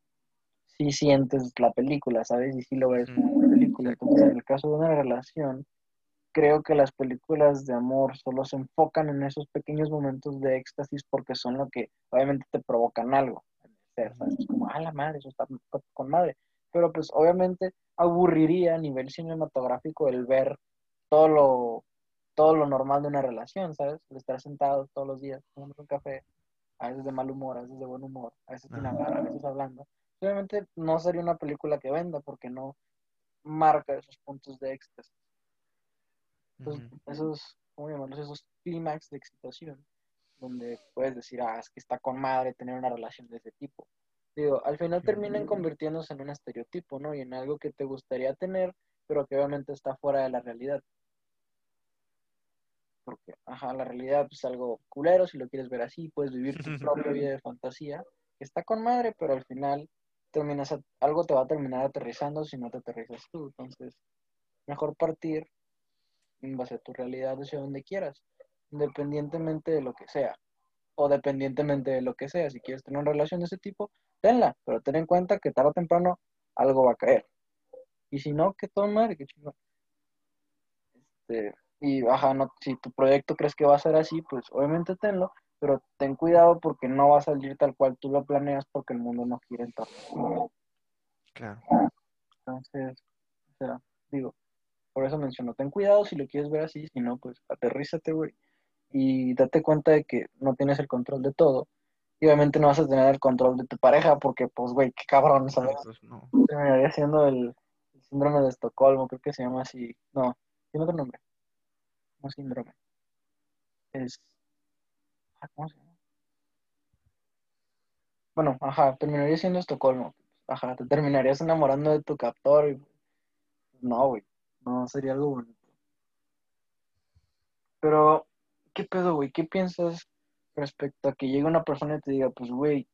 sí sientes la película, ¿sabes? Y sí lo ves como una película. Entonces, en el caso de una relación, creo que las películas de amor solo se enfocan en esos pequeños momentos de éxtasis porque son lo que obviamente te provocan algo. Es como, ah, la madre, eso está con madre. Pero pues obviamente aburriría a nivel cinematográfico el ver todo lo, todo lo normal de una relación, ¿sabes? El estar sentado todos los días tomando un café, a veces de mal humor, a veces de buen humor, a veces sin hablar, a veces hablando. Obviamente no sería una película que venda porque no marca esos puntos de éxtasis esos, ¿cómo llamarlos? Esos clímax de excitación, donde puedes decir, ah, es que está con madre tener una relación de ese tipo. Digo, al final terminan convirtiéndose en un estereotipo, ¿no? Y en algo que te gustaría tener, pero que obviamente está fuera de la realidad. Porque, ajá, la realidad es algo culero, si lo quieres ver así, puedes vivir tu propia vida de fantasía, que está con madre, pero al final terminas algo te va a terminar aterrizando si no te aterrizas tú. Entonces, mejor partir en base a tu realidad hacia donde quieras, independientemente de lo que sea, o dependientemente de lo que sea. Si quieres tener una relación de ese tipo, tenla, pero ten en cuenta que tarde o temprano algo va a caer. Y si no, que todo madre, que chingón. Este, y baja, no, si tu proyecto crees que va a ser así, pues obviamente tenlo, pero ten cuidado porque no va a salir tal cual tú lo planeas porque el mundo no quiere entrar. Claro. Entonces, o sea, digo, por eso menciono, ten cuidado si lo quieres ver así, si no, pues aterrízate, güey. Y date cuenta de que no tienes el control de todo. Y obviamente no vas a tener el control de tu pareja porque, pues, güey, qué cabrón, ¿sabes? Pues, no. Terminaría siendo el, síndrome de Estocolmo, creo que se llama así. No, tiene otro nombre. No síndrome. Es... Ah, ¿Cómo se llama? Bueno, ajá, terminaría siendo Estocolmo. Ajá, te terminarías enamorando de tu captor. Y... No, güey. No, sería algo bonito. Pero, ¿qué pedo, güey? ¿Qué piensas respecto a que llegue una persona y te diga, pues, güey,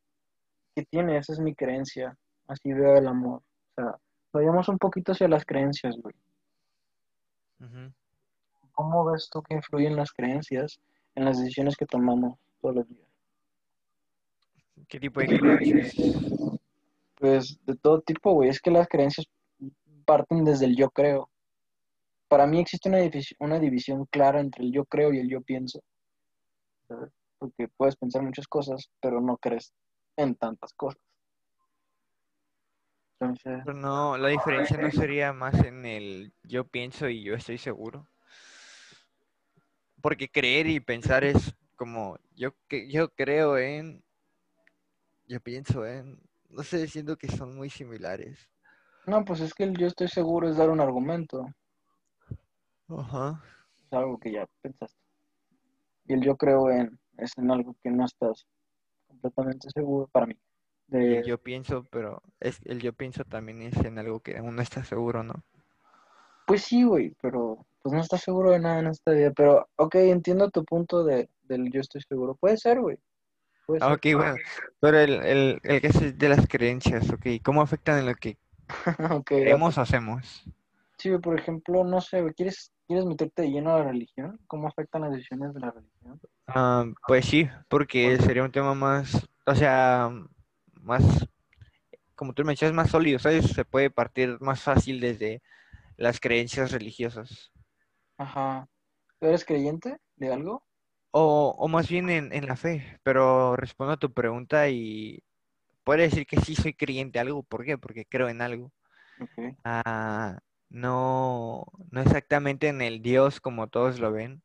¿qué tiene? Esa es mi creencia. Así veo el amor. O sea, vayamos un poquito hacia las creencias, güey. ¿Cómo ves tú que influyen las creencias en las decisiones que tomamos todos los días? ¿Qué tipo de creencias? Pues de todo tipo, güey. Es que las creencias parten desde el yo creo para mí existe una, división, una división clara entre el yo creo y el yo pienso. Porque puedes pensar muchas cosas, pero no crees en tantas cosas. Pero no, la diferencia no sería más en el yo pienso y yo estoy seguro. Porque creer y pensar es como yo, yo creo en, yo pienso en, no sé, siento que son muy similares. No, pues es que el yo estoy seguro es dar un argumento. Ajá. Es algo que ya pensaste. Y el yo creo en es en algo que no estás completamente seguro para mí. De... yo pienso, pero es el yo pienso también es en algo que aún no estás seguro, ¿no? Pues sí, güey, pero pues no estás seguro de nada en esta vida. Pero, ok, entiendo tu punto de, del yo estoy seguro. Puede ser, güey. Ah, ok, bueno. Pero el, el, el que es de las creencias, ok. ¿Cómo afectan en lo que queremos o hacemos? Sí, por ejemplo, no sé, ¿quieres ¿Quieres meterte lleno a la religión? ¿Cómo afectan las decisiones de la religión? Ah, pues sí, porque sería un tema más, o sea, más, como tú mencionas, más sólido, ¿sabes? Se puede partir más fácil desde las creencias religiosas. Ajá. ¿Eres creyente de algo? O, o más bien en, en, la fe, pero respondo a tu pregunta y puedo decir que sí soy creyente de algo. ¿Por qué? Porque creo en algo. Okay. Ah, no, no exactamente en el Dios como todos lo ven,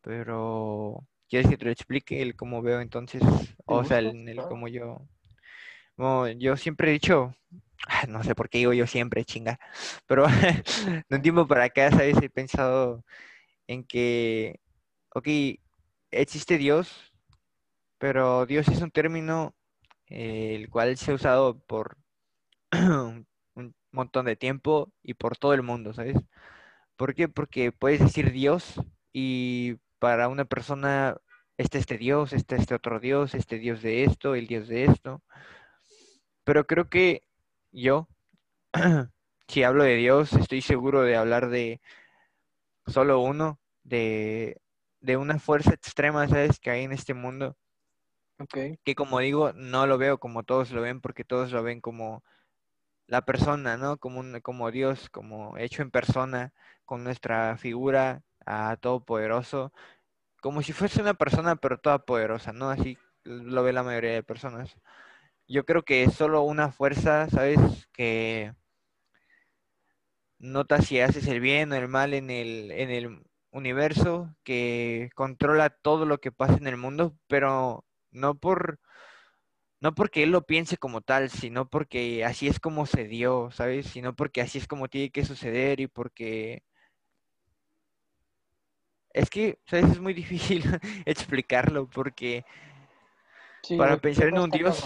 pero ¿quieres que te lo explique el cómo veo entonces? O sea, en el como yo... yo siempre he dicho, no sé por qué digo yo siempre, chinga, pero de un tiempo para acá, ¿sabes? He pensado en que, ok, existe Dios, pero Dios es un término eh, el cual se ha usado por un montón de tiempo y por todo el mundo, ¿sabes? ¿Por qué? Porque puedes decir Dios y para una persona este este Dios, este este otro Dios, este Dios de esto, el Dios de esto. Pero creo que yo, si hablo de Dios, estoy seguro de hablar de solo uno, de, de una fuerza extrema, ¿sabes? Que hay en este mundo. Ok. Que como digo, no lo veo como todos lo ven, porque todos lo ven como la persona, ¿no? Como, un, como Dios, como hecho en persona, con nuestra figura a todopoderoso, como si fuese una persona, pero toda poderosa, ¿no? Así lo ve la mayoría de personas. Yo creo que es solo una fuerza, ¿sabes? Que nota si haces el bien o el mal en el, en el universo, que controla todo lo que pasa en el mundo, pero no por no porque él lo piense como tal, sino porque así es como se dio, ¿sabes? Sino porque así es como tiene que suceder y porque... Es que, ¿sabes? Es muy difícil explicarlo porque Sí, para pensar en un Dios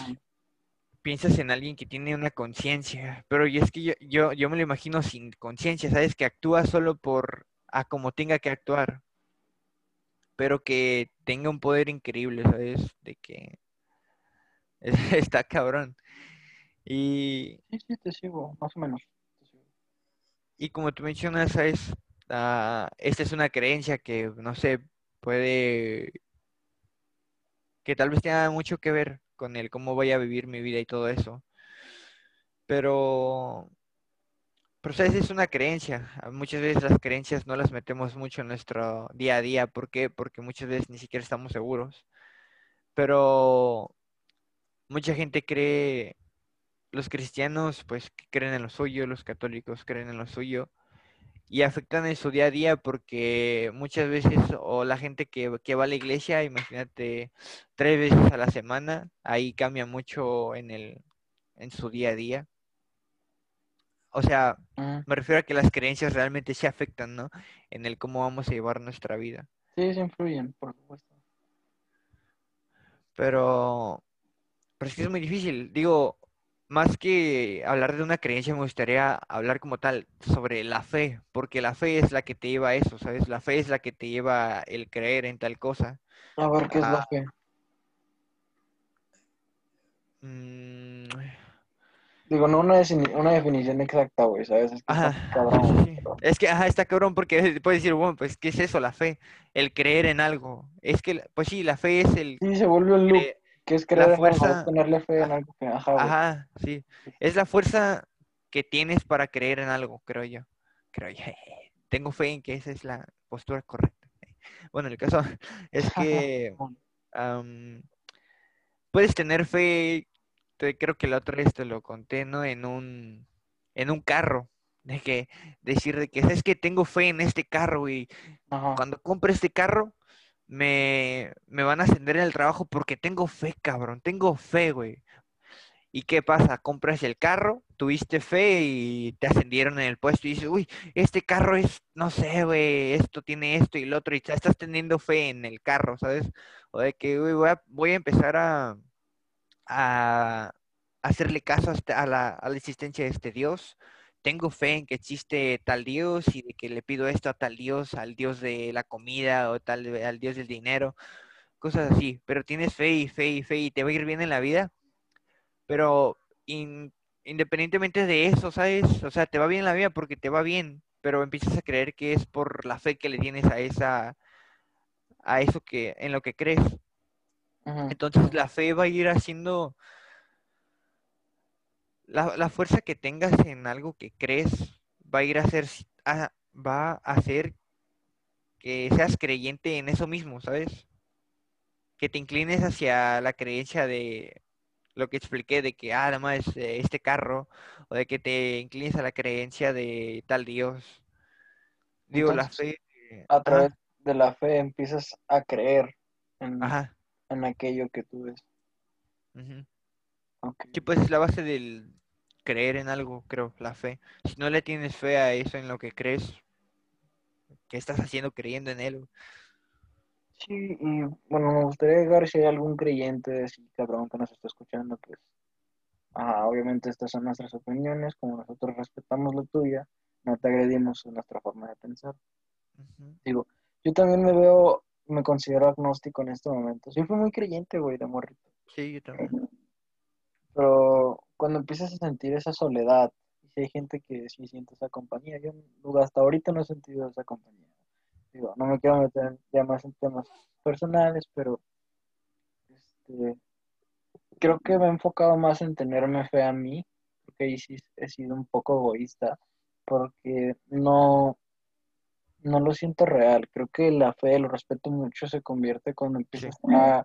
piensas en alguien que tiene una conciencia, pero y es que yo, yo, yo me lo imagino sin conciencia, ¿sabes? Que actúa solo por a como tenga que actuar, pero que tenga un poder increíble, ¿sabes? De que está cabrón. Y, Sí, sí, te sigo, más o menos. y como tú mencionas, ¿sabes? Ah, esta es una creencia que, no sé, puede, que tal vez tenga mucho que ver con el cómo voy a vivir mi vida y todo eso. Pero, pero ¿sabes? Es una creencia. Ah, Muchas veces las creencias no las metemos mucho en nuestro día a día. ¿Por qué? Porque muchas veces ni siquiera estamos seguros. Pero mucha gente cree, los cristianos pues creen en lo suyo, los católicos creen en lo suyo y afectan en su día a día porque muchas veces o la gente que, que va a la iglesia, imagínate, tres veces a la semana, ahí cambia mucho en el, en su día a día. O sea, Mm, me refiero a que las creencias realmente se afectan, ¿no? En el cómo vamos a llevar nuestra vida. Sí, sí influyen, por supuesto. Pero, pero es que es muy difícil. Digo, más que hablar de una creencia, me gustaría hablar como tal sobre la fe, porque la fe es la que te lleva a eso, ¿sabes? La fe es la que te lleva el creer en tal cosa. A ver, ¿qué es la fe? mm, Digo, no una, una definición exacta, güey, ¿sabes? Es que está ajá, cabrón, sí, Es que, ajá, está cabrón porque puedes decir, bueno, pues, ¿qué es eso, la fe? El creer en algo. Es que, pues sí, la fe es el Sí, se vuelve un loop, que es creer en algo, fuerza- es tenerle fe en algo que, ajá, sí. Es la fuerza que tienes para creer en algo, creo yo. Creo yo. Tengo fe en que esa es la postura correcta. Bueno, el caso es que puedes tener fe, te- creo que la otra vez te lo conté, ¿no? En un, en un carro. De que decir de que, ¿sabes que Tengo fe en este carro y Ajá. cuando compre este carro me, me van a ascender en el trabajo porque tengo fe, cabrón. Tengo fe, güey. ¿Y qué pasa? Compras el carro, tuviste fe y te ascendieron en el puesto y dices, uy, este carro es, no sé, güey, esto tiene esto y lo otro, y estás teniendo fe en el carro, ¿sabes? O de que, uy, voy a, voy a empezar a, a hacerle caso a, este- la, a la existencia de este Dios. Tengo fe en que existe tal Dios y de que le pido esto a tal Dios, al Dios de la comida o tal, al Dios del dinero, cosas así. Pero tienes fe y fe y fe y te va a ir bien en la vida pero in- independientemente de eso, ¿sabes? O sea, te va bien la vida porque te va bien, pero empiezas a creer que es por la fe que le tienes a esa, a eso que, en lo que crees. Entonces la fe va a ir haciendo, la, la fuerza que tengas en algo que crees va a ir a hacer, a- va a hacer que seas creyente en eso mismo, ¿sabes? Que te inclines hacia la creencia de lo que expliqué de que, ah, nada más eh, este carro, o de que te inclines a la creencia de tal Dios. Digo, la fe. a ajá, través de la fe empiezas a creer en, ajá, en aquello que tú ves. Sí, pues es la base del creer en algo, creo, la fe. Si no le tienes fe a eso en lo que crees, ¿qué estás haciendo creyendo en él? Sí, y bueno, me gustaría llegar si hay algún creyente así cabrón que nos está escuchando, pues, ajá, obviamente estas son nuestras opiniones, como nosotros respetamos la tuya, no te agredimos en nuestra forma de pensar. Digo, yo también me veo, me considero agnóstico en este momento. Sí fui muy creyente, güey, de morrito. Sí, yo también. Pero cuando empiezas a sentir esa soledad, y si hay gente que sí siente esa compañía, yo hasta ahorita no he sentido esa compañía. Digo, no me quiero meter ya más en temas personales, pero este, creo que me he enfocado más en tenerme fe a mí, porque ahí sí he sido un poco egoísta, porque no, no lo siento real. Creo que la fe, lo respeto mucho, se convierte cuando empiezas a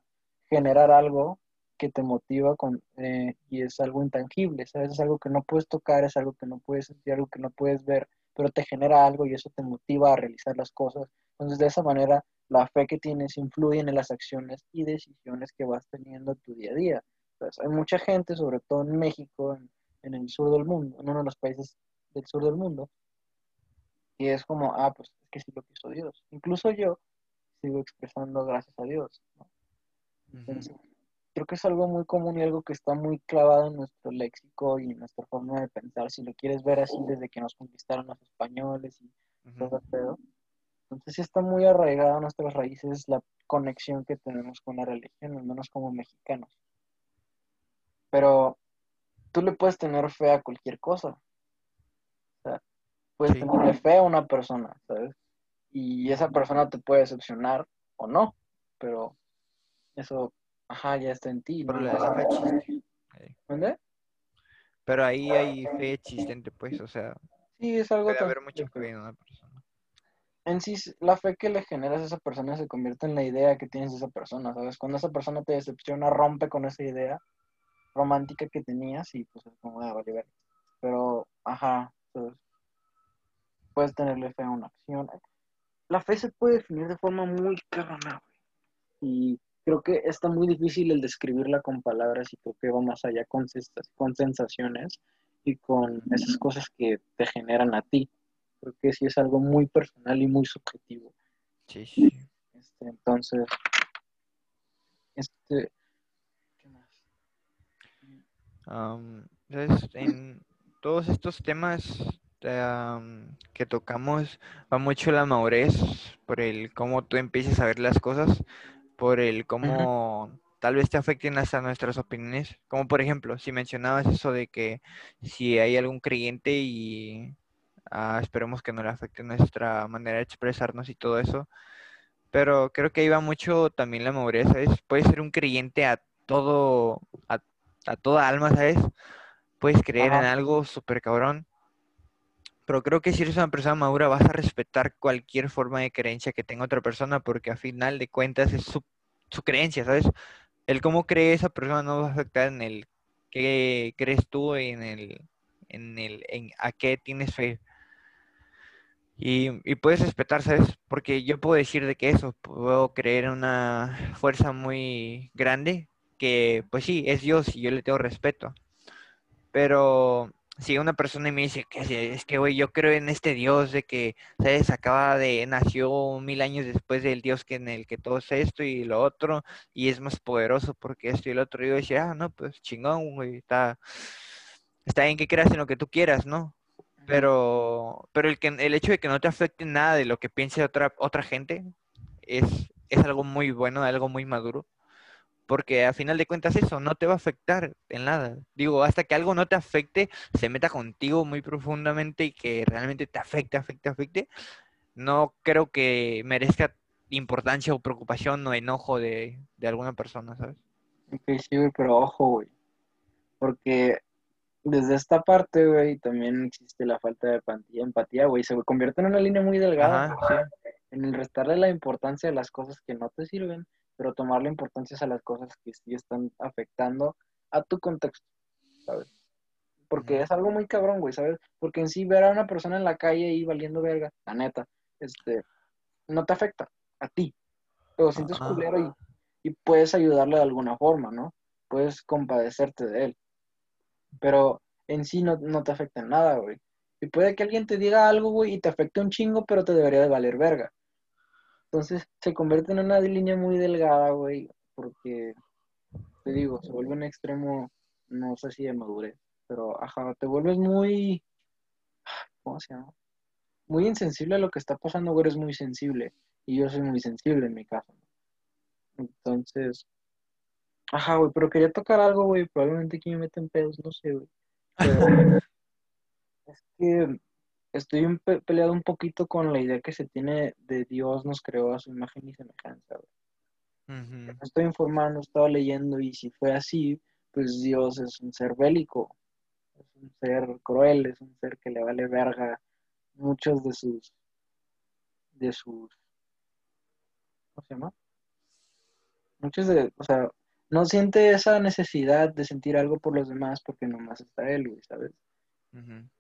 generar algo que te motiva con, eh, y es algo intangible, ¿sabes? Es algo que no puedes tocar, es algo que no puedes sentir, algo que no puedes ver, pero te genera algo y eso te motiva a realizar las cosas. Entonces, de esa manera, la fe que tienes influye en las acciones y decisiones que vas teniendo en tu día a día. Entonces, hay mucha gente, sobre todo en México, en, en el sur del mundo, en uno de los países del sur del mundo, y es como, ah, pues es que sí lo quiso Dios. Incluso yo sigo expresando gracias a Dios. ¿no? Entonces, creo que es algo muy común y algo que está muy clavado en nuestro léxico y en nuestra forma de pensar. Si lo quieres ver así desde que nos conquistaron los españoles y Ujú. todo el pedo. Entonces sí está muy arraigada a nuestras raíces la conexión que tenemos con la religión, al menos como mexicanos. Pero tú le puedes tener fe a cualquier cosa. O sea, puedes Sí. tenerle fe a una persona, ¿sabes? Y esa persona te puede decepcionar o no, pero eso, ajá, ya está en ti. Pero ¿no? la- fe existe. ¿Dónde? Pero ahí hay fe existente, pues, o sea, Sí, es algo puede haber mucha fe en una persona. En sí, la fe que le generas a esa persona se convierte en la idea que tienes de esa persona, ¿sabes? Cuando esa persona te decepciona, rompe con esa idea romántica que tenías y pues es como, ah, vale. Pero, ajá, ¿sabes? Puedes tenerle fe a una acción. La fe se puede definir de forma muy cabrona, güey. Y creo que está muy difícil el describirla con palabras y creo que va más allá con, con sensaciones y con esas cosas que te generan a ti. Creo que sí es algo muy personal y muy subjetivo. Sí, sí. Este, entonces, este, ¿qué más? Am, ¿sabes? En todos estos temas am, que tocamos va mucho la madurez por el cómo tú empieces a ver las cosas, por el cómo tal vez te afecten hasta nuestras opiniones. Como por ejemplo, si mencionabas eso de que si hay algún creyente y ah, esperemos que no le afecte nuestra manera de expresarnos y todo eso. Pero creo que ahí va mucho también la madurez, ¿sabes? Puedes ser un creyente a todo, a, a toda alma, ¿sabes? Puedes creer en algo súper cabrón. Pero creo que si eres una persona madura vas a respetar cualquier forma de creencia que tenga otra persona porque a final de cuentas es su, su creencia, ¿sabes? El cómo cree esa persona no va a afectar en el qué crees tú, en el, en el, en a qué tienes fe. Y, y puedes respetar, ¿sabes? Porque yo puedo decir de que eso, puedo creer en una fuerza muy grande, que pues sí, es Dios y yo le tengo respeto. Pero si una persona me dice que es que, güey, yo creo en este Dios de que, ¿sabes? Acaba de, nació mil años después del Dios que en el que todo es esto y lo otro, y es más poderoso porque esto y lo otro. Y yo decía, ah, no, pues chingón, güey, está, está bien que creas en lo que tú quieras, ¿no? Pero, pero el, que, el hecho de que no te afecte nada de lo que piense otra, otra gente es, es algo muy bueno, algo muy maduro. Porque a final de cuentas eso no te va a afectar en nada. Digo, hasta que algo no te afecte, se meta contigo muy profundamente y que realmente te afecte, afecte, afecte, no creo que merezca importancia o preocupación o enojo de, de alguna persona, ¿sabes? Ok, sí, güey, pero ojo, güey. Porque desde esta parte, güey, también existe la falta de empatía, güey. Se convierte en una línea muy delgada Ajá, sí. en el restarle la importancia a las cosas que no te sirven, pero tomarle importancia a las cosas que sí están afectando a tu contexto, ¿sabes? Porque es algo muy cabrón, güey, ¿sabes? Porque en sí ver a una persona en la calle ahí valiendo verga, la neta, este, no te afecta a ti. Lo sientes Ajá. culero y, y puedes ayudarle de alguna forma, ¿no? Puedes compadecerte de él. Pero en sí no, no te afecta en nada, güey. Y puede que alguien te diga algo, güey, y te afecte un chingo, pero te debería de valer verga. Entonces se convierte en una línea muy delgada, güey, porque, te digo, se vuelve un extremo, no sé si de madurez, pero, ajá, te vuelves muy, ¿cómo se llama? Muy insensible a lo que está pasando, güey, eres muy sensible, y yo soy muy sensible en mi caso. Entonces, ajá, güey, pero quería tocar algo, güey, probablemente aquí me meten pedos, no sé, güey. Pero es que estoy un pe- peleado un poquito con la idea que se tiene de Dios nos creó a su imagen y semejanza. Me estoy informando, estaba leyendo y si fue así, pues Dios es un ser bélico, es un ser cruel, es un ser que le vale verga muchos de sus, de sus, ¿cómo se llama? Muchos de, o sea, no siente esa necesidad de sentir algo por los demás porque nomás está él, güey, ¿sabes?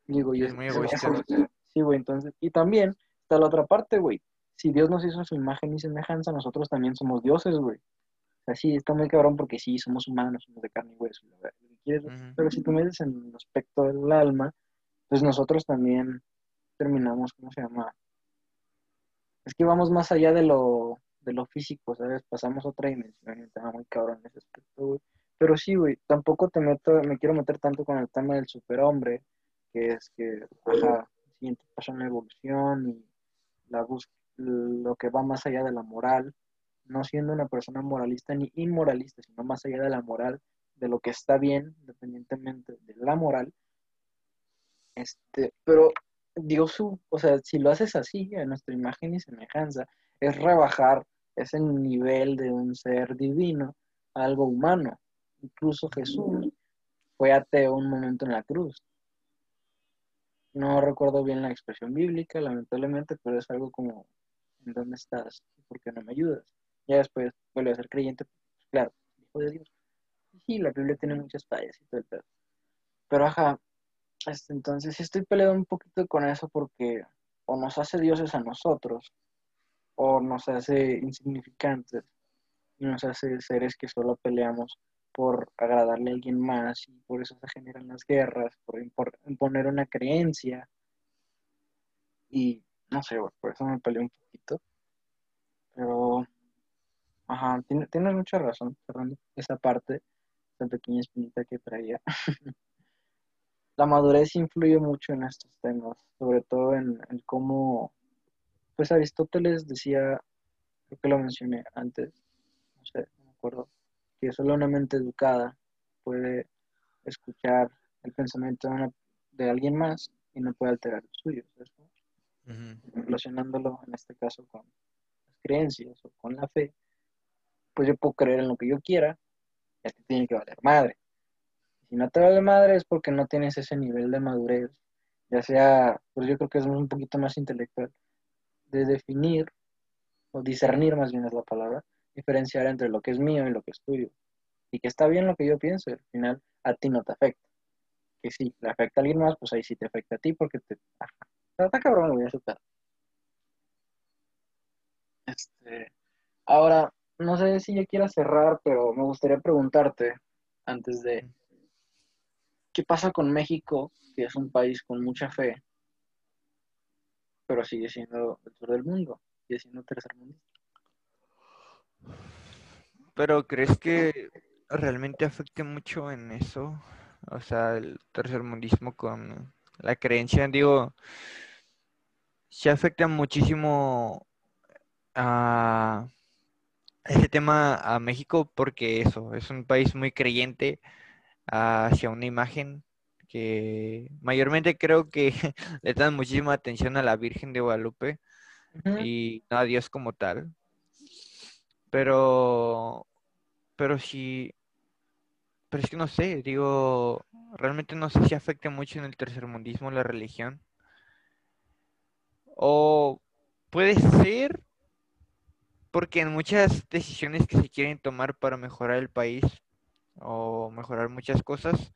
Digo, y es es- muy egoísta. sí, güey, entonces, y también está la otra parte, güey. Si Dios nos hizo su imagen y semejanza, nosotros también somos dioses, güey. O sea, sí, está muy cabrón porque sí, somos humanos, somos de carne y hueso, lo que quieres, güey. Ujú. pero si tú me dices en el aspecto del alma, pues nosotros también terminamos, ¿cómo se llama? Es que vamos más allá de lo, de lo físico, ¿sabes? Pasamos a otra dimensión y está muy cabrón ese aspecto, güey. Pero sí, güey, tampoco te meto, me quiero meter tanto con el tema del superhombre, que es que, ajá, siguiente paso en la evolución y la bus lo que va más allá de la moral, no siendo una persona moralista ni inmoralista, sino más allá de la moral, de lo que está bien, independientemente de la moral. Este, pero Dios, su- o sea, si lo haces así, a nuestra imagen y semejanza, es rebajar ese nivel de un ser divino a algo humano. Incluso Jesús fue ateo un momento en la cruz. No recuerdo bien la expresión bíblica, lamentablemente, pero es algo como, ¿en dónde estás? ¿Por qué no me ayudas? Ya después vuelve a ser creyente, pues, claro, hijo de Dios. Sí, la Biblia tiene muchas fallas y todo el pedo. Pero ajá, este, entonces estoy peleado un poquito con eso porque o nos hace dioses a nosotros, o nos hace insignificantes, y nos hace seres que solo peleamos por agradarle a alguien más, y por eso se generan las guerras, por imponer una creencia, y no sé, por eso me peleé un poquito. Pero, ajá, tiene- tienes mucha razón, Fernando, esa parte, esa pequeña espinita que traía. la madurez influye mucho en estos temas, sobre todo en, en cómo, pues Aristóteles decía, creo que lo mencioné antes, no sé, no me acuerdo, que solo una mente educada puede escuchar el pensamiento de, una- de alguien más y no puede alterar el suyo, ¿sabes? Ujú. relacionándolo en este caso con las creencias o con la fe, pues yo puedo creer en lo que yo quiera y a ti tiene que valer madre. Si no te vale madre es porque no tienes ese nivel de madurez, ya sea, pues yo creo que es un poquito más intelectual, de definir o discernir más bien es la palabra, diferenciar entre lo que es mío y lo que es tuyo. Y que está bien lo que yo pienso, y al final a ti no te afecta. Que si le afecta a alguien más, pues ahí sí te afecta a ti porque te... Ajá. Está, cabrón, güey, eso está. Este, ahora, no sé si ya quieras cerrar, pero me gustaría preguntarte, antes de, ¿qué pasa con México, que es un país con mucha fe, pero sigue siendo el sur del mundo, sigue siendo tercer mundo? Pero ¿crees que realmente afecte mucho en eso? O sea, el tercermundismo con la creencia, digo, sí afecta muchísimo a ese tema a México porque eso, es un país muy creyente hacia una imagen que mayormente creo que le dan muchísima atención a la Virgen de Guadalupe y no a Dios como tal. Pero, pero sí, pero es que no sé, digo, realmente no sé si afecta mucho en el tercermundismo la religión. O puede ser porque en muchas decisiones que se quieren tomar para mejorar el país o mejorar muchas cosas,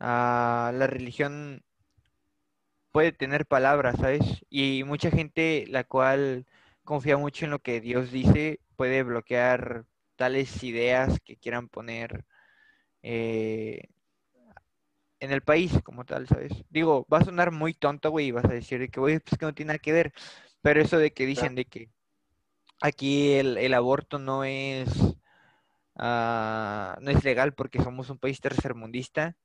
ah, la religión puede tener palabras, ¿sabes? Y mucha gente la cual confía mucho en lo que Dios dice puede bloquear tales ideas que quieran poner eh, en el país como tal, ¿sabes? Digo, va a sonar muy tonto, güey, y vas a decir de que, güey, pues que no tiene nada que ver, pero eso de que dicen de que aquí el, el aborto no es, ah, no es legal porque somos un país tercermundista.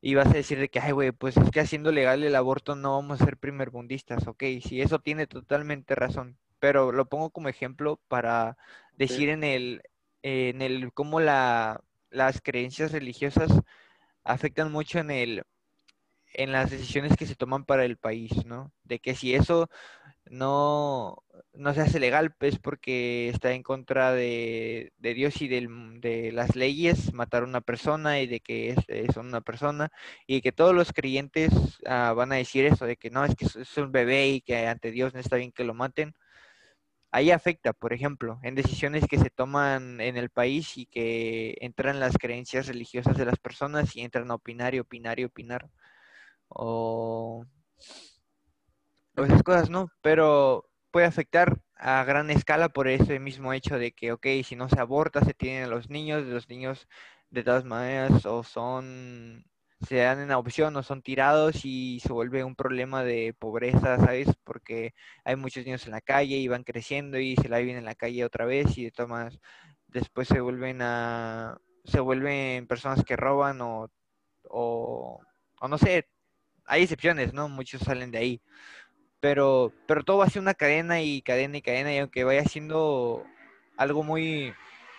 Y vas a decir de que, ay, güey, pues es que haciendo legal el aborto no vamos a ser primermundistas, ok, sí, eso tiene totalmente razón, pero lo pongo como ejemplo para decir en el, en el cómo la, las creencias religiosas afectan mucho en el, en las decisiones que se toman para el país, ¿no? De que si eso no, no se hace legal, pues porque está en contra de, de Dios y del, de las leyes, matar a una persona y de que es, son una persona, y que todos los creyentes ah, van a decir eso, de que no, es que es un bebé y que ante Dios no está bien que lo maten. Ahí afecta, por ejemplo, en decisiones que se toman en el país y que entran las creencias religiosas de las personas y entran a opinar y opinar y opinar. O o esas cosas, ¿no? Pero puede afectar a gran escala por ese mismo hecho de que, ok, si no se aborta, se tienen a los niños, los niños de todas maneras o son, se dan en adopción o son tirados y se vuelve un problema de pobreza, ¿sabes? Porque hay muchos niños en la calle y van creciendo y se la viven en la calle otra vez y de todas después se vuelven a, se vuelven personas que roban o, o, no sé, hay excepciones, ¿no? Muchos salen de ahí pero, pero todo va a una cadena y cadena y cadena, y aunque vaya siendo algo muy...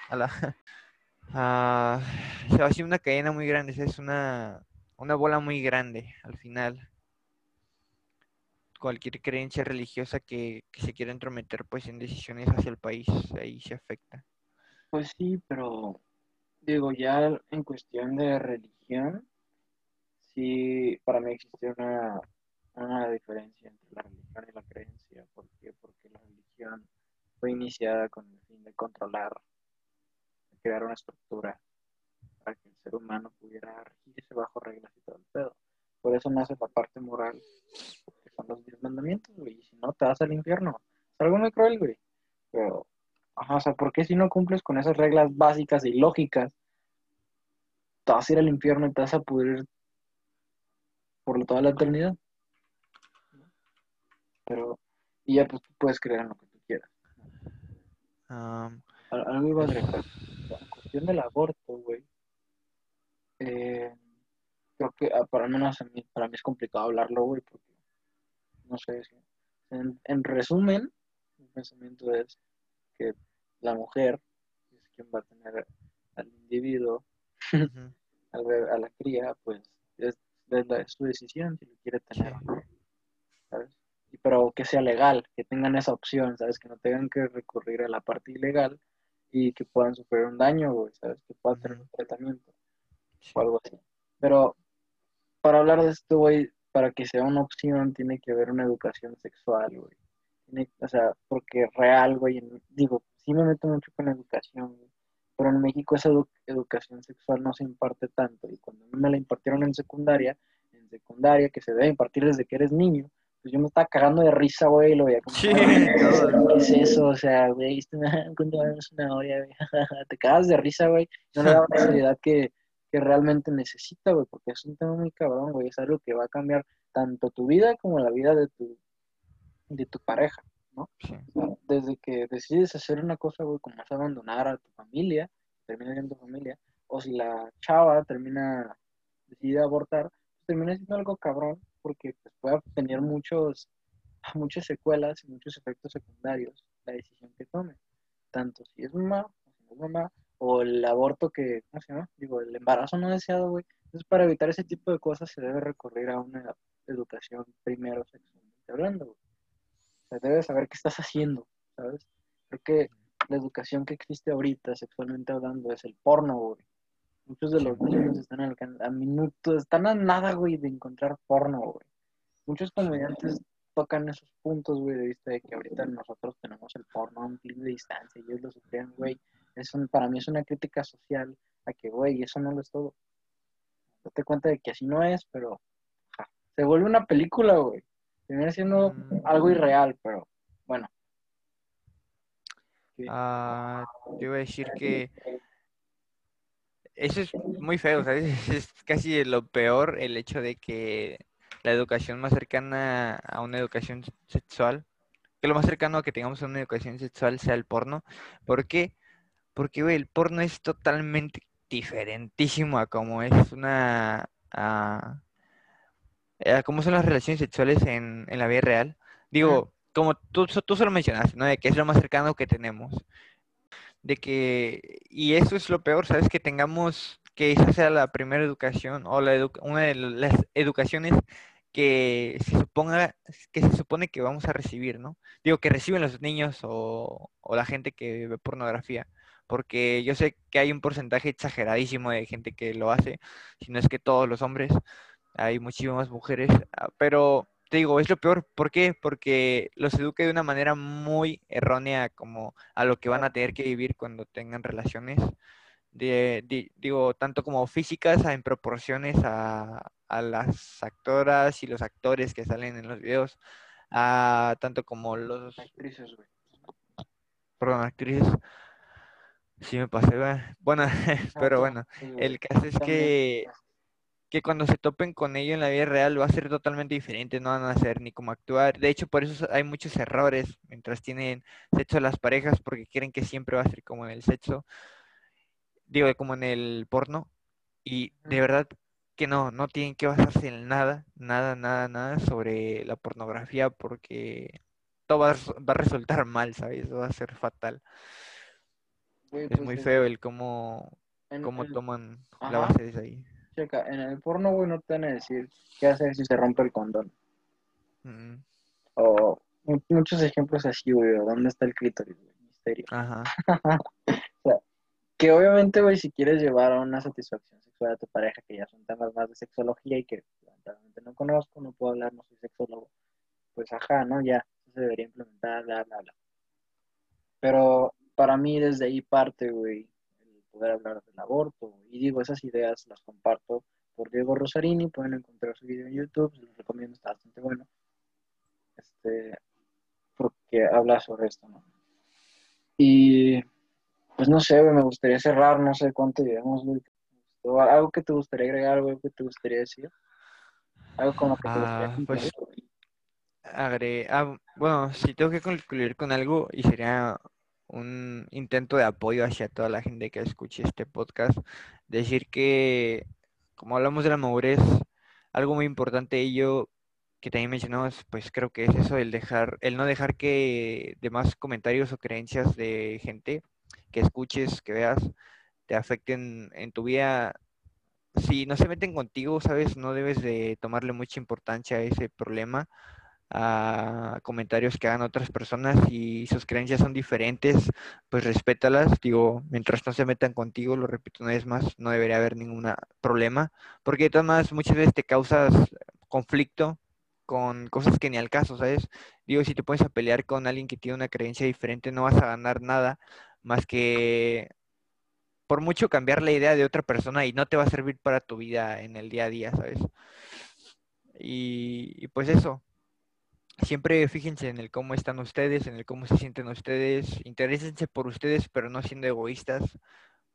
A la, se va a una cadena muy grande, es una, una bola muy grande al final. Cualquier creencia religiosa que, se quiera entrometer pues en decisiones hacia el país, ahí se afecta. Pues sí, pero digo, ya en cuestión de religión, sí, para mí existe una, una diferencia entre la religión y la creencia. ¿Por qué? Porque la religión fue iniciada con el fin de controlar, crear una estructura para que el ser humano pudiera regirse bajo reglas y todo el pedo. Por eso nace la parte moral, que son los diez mandamientos, güey. Y si no, te vas al infierno. Es algo muy cruel, güey. Pero, ajá, o sea, ¿por qué si no cumples con esas reglas básicas y lógicas, te vas a ir al infierno y te vas a pudrir por toda la eternidad? pero y ya pues tú puedes creer en lo que tú quieras. Algo iba a agregar. La cuestión del aborto, güey. Eh, creo que ah, para, menos mí, para mí es complicado hablarlo, güey, porque no sé. En, en resumen, mi pensamiento es que la mujer es quien va a tener al individuo, a la cría, pues es, es, su decisión si lo quiere tener. ¿Sabes? pero que sea legal, que tengan esa opción, ¿sabes? Que no tengan que recurrir a la parte ilegal y que puedan sufrir un daño, ¿sabes? Que puedan tener un tratamiento o algo así. Pero para hablar de esto, güey, para que sea una opción tiene que haber una educación sexual, güey. o sea, porque real, güey, digo, sí me meto mucho con educación, güey, pero en México esa educación sexual no se imparte tanto. Y cuando me la impartieron en secundaria, en secundaria, que se debe impartir desde que eres niño, pues yo me estaba cagando de risa, güey, y lo veía como, sí, ¿qué es eso? O sea, güey, cuando es una hora, güey, te cagas de risa, güey, no le da la seriedad que, que realmente necesita, güey, porque es un tema muy cabrón, güey, es algo que va a cambiar tanto tu vida como la vida de tu, de tu pareja, ¿no? desde que decides hacer una cosa, güey, como es abandonar a tu familia, termina siendo tu familia, o si la chava termina, decide abortar, pues termina siendo algo cabrón, porque pues, puede tener muchos, muchas secuelas y muchos efectos secundarios la decisión que tome, tanto si es mamá o si no es mamá, o el aborto que, ¿cómo se llama? Digo, el embarazo no deseado, güey. Entonces, para evitar ese tipo de cosas se debe recurrir a una educación primero sexualmente hablando, güey. O sea, debes saber qué estás haciendo, ¿sabes? Creo que la educación que existe ahorita sexualmente hablando es el porno, güey. Muchos de los niños están a minutos, están a nada, güey, de encontrar porno, güey. Muchos comediantes tocan esos puntos, güey, de vista de que ahorita nosotros tenemos el porno a un clic de distancia y ellos lo sufren, güey. Es para mí es una crítica social a que, güey, eso no lo es todo. Date cuenta de que así no es, pero se vuelve una película, güey. Termina siendo mm. algo irreal, pero bueno. Ah, te iba a decir que eso es muy feo, ¿sabes? Es casi lo peor el hecho de que la educación más cercana a una educación sexual que lo más cercano a que tengamos una educación sexual sea el porno. ¿Por qué? Porque, güey, el porno es totalmente diferentísimo a cómo es una... A, a cómo son las relaciones sexuales en, en la vida real. Digo, como tú, tú solo mencionaste, ¿no? De que es lo más cercano que tenemos. De que, y eso es lo peor, ¿sabes? Que tengamos, que esa sea la primera educación o la una de las educaciones que se suponga, que se supone que vamos a recibir, ¿no? Digo, que reciben los niños o, o la gente que ve pornografía porque yo sé que hay un porcentaje exageradísimo de gente que lo hace, si no es que todos los hombres, hay muchísimas mujeres, ah, pero te digo, es lo peor. ¿Por qué? Porque los educa de una manera muy errónea como a lo que van a tener que vivir cuando tengan relaciones. De, digo, tanto como físicas en proporciones a, las actoras y los actores que salen en los videos, a tanto como los... Actrices, güey. Perdón, actrices. Sí me pasé, bueno, pero bueno, el caso es que que cuando se topen con ello en la vida real va a ser totalmente diferente, no van a saber ni cómo actuar. De hecho, por eso hay muchos errores mientras tienen sexo las parejas, porque quieren que siempre va a ser como en el sexo, digo, como en el porno. Y de verdad que no, no tienen que basarse en nada, nada, nada, nada sobre la pornografía, porque todo va a, resultar mal, ¿sabes? Va a ser fatal. Es pues muy feo el cómo, cómo toman la base de ahí en el porno, güey, no te van a decir qué hacer si se rompe el condón. Mm. O muchos ejemplos así, güey, ¿dónde está el clítoris, Misterio. Ajá. o sea, que obviamente, güey, si quieres llevar a una satisfacción sexual a tu pareja, que ya son temas más de sexología y que lamentablemente no conozco, no puedo hablar, no soy sexólogo, pues ajá, ¿no? Ya se debería implementar, bla, bla, bla. Pero para mí desde ahí parte, güey, poder hablar del aborto. Y digo, esas ideas las comparto por Diego Rosarini, pueden encontrar su video en YouTube, se los recomiendo, está bastante bueno. Este, porque habla sobre esto, ¿no? Y pues no sé, me gustaría cerrar, no sé cuánto llevamos, Algo que te gustaría agregar, algo que te gustaría decir. Algo como que te gustaría ah, pues, agre ah, bueno, si tengo que concluir con algo y sería un intento de apoyo hacia toda la gente que escuche este podcast. Decir que, como hablamos de la madurez, algo muy importante ello que también mencionamos, pues creo que es eso, el dejar, el no dejar que demás comentarios o creencias de gente que escuches, que veas, te afecten en tu vida. Si no se meten contigo, sabes, no debes de tomarle mucha importancia a ese problema a comentarios que hagan otras personas y sus creencias son diferentes, pues respétalas. Digo, mientras no se metan contigo, lo repito una vez más, no debería haber ningún problema, porque de todas maneras muchas veces te causas conflicto con cosas que ni al caso, ¿sabes? Digo, si te pones a pelear con alguien que tiene una creencia diferente, no vas a ganar nada más que por mucho cambiar la idea de otra persona y no te va a servir para tu vida en el día a día, ¿sabes? Y, y pues eso, siempre fíjense en el cómo están ustedes, en el cómo se sienten ustedes, interésense por ustedes, pero no siendo egoístas,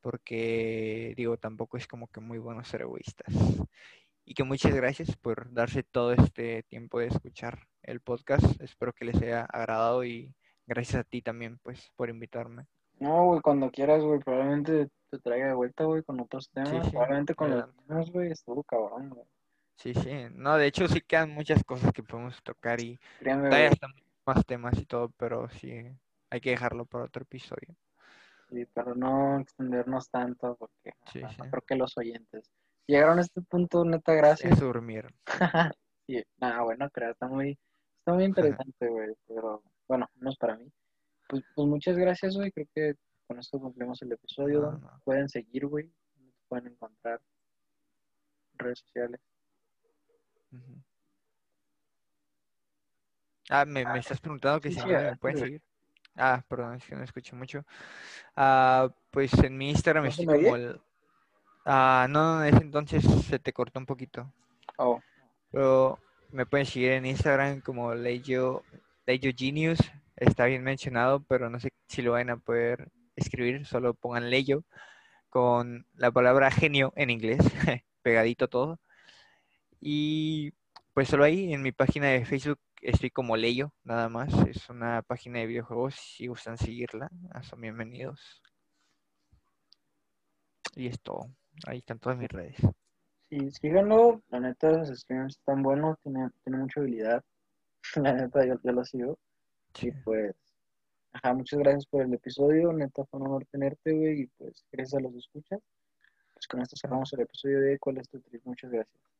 porque digo, tampoco es como que muy bueno ser egoístas. Y que muchas gracias por darse todo este tiempo de escuchar el podcast. Espero que les haya agradado y gracias a ti también, pues, por invitarme. No, güey, cuando quieras, güey, probablemente te traiga de vuelta, güey, con otros temas. probablemente con los temas, güey, estuvo cabrón, güey. Sí, sí. No, de hecho sí quedan muchas cosas que podemos tocar y hay hasta más temas y todo, pero sí, hay que dejarlo para otro episodio. Sí, pero no extendernos tanto porque sí, creo que los oyentes llegaron a este punto, neta, gracias. Se durmieron. sí, nada, bueno, creo, está muy, está muy interesante, güey, pero bueno, no es para mí. Pues, pues muchas gracias, güey, creo que con esto cumplimos el episodio. Pueden seguir, güey, pueden encontrar redes sociales. Ah, me, me, estás preguntando que si me pueden seguir. Ah, perdón, es que no escucho mucho. Ah, pues en mi Instagram estoy como el... Ah, no, en ese entonces se te cortó un poquito. Oh. Pero me pueden seguir en Instagram como Leyo, Leyo Genius. Está bien mencionado, pero no sé si lo van a poder escribir. Solo pongan Leyo con la palabra genio en inglés, pegadito todo. Y pues solo ahí en mi página de Facebook estoy como Leyo, nada más. Es una página de videojuegos. Si gustan seguirla, ah, son bienvenidos. Y es todo. Ahí están todas mis redes. Sí, síganlo. La neta, los streams están buenos. Tiene, tiene mucha habilidad. La neta, yo, yo lo sigo. Y pues, ajá, muchas gracias por el episodio. Neta, fue un honor tenerte, güey. Y pues, gracias a los escuchas. Pues con esto cerramos el episodio de ¿Cuál es tu trip? Muchas gracias.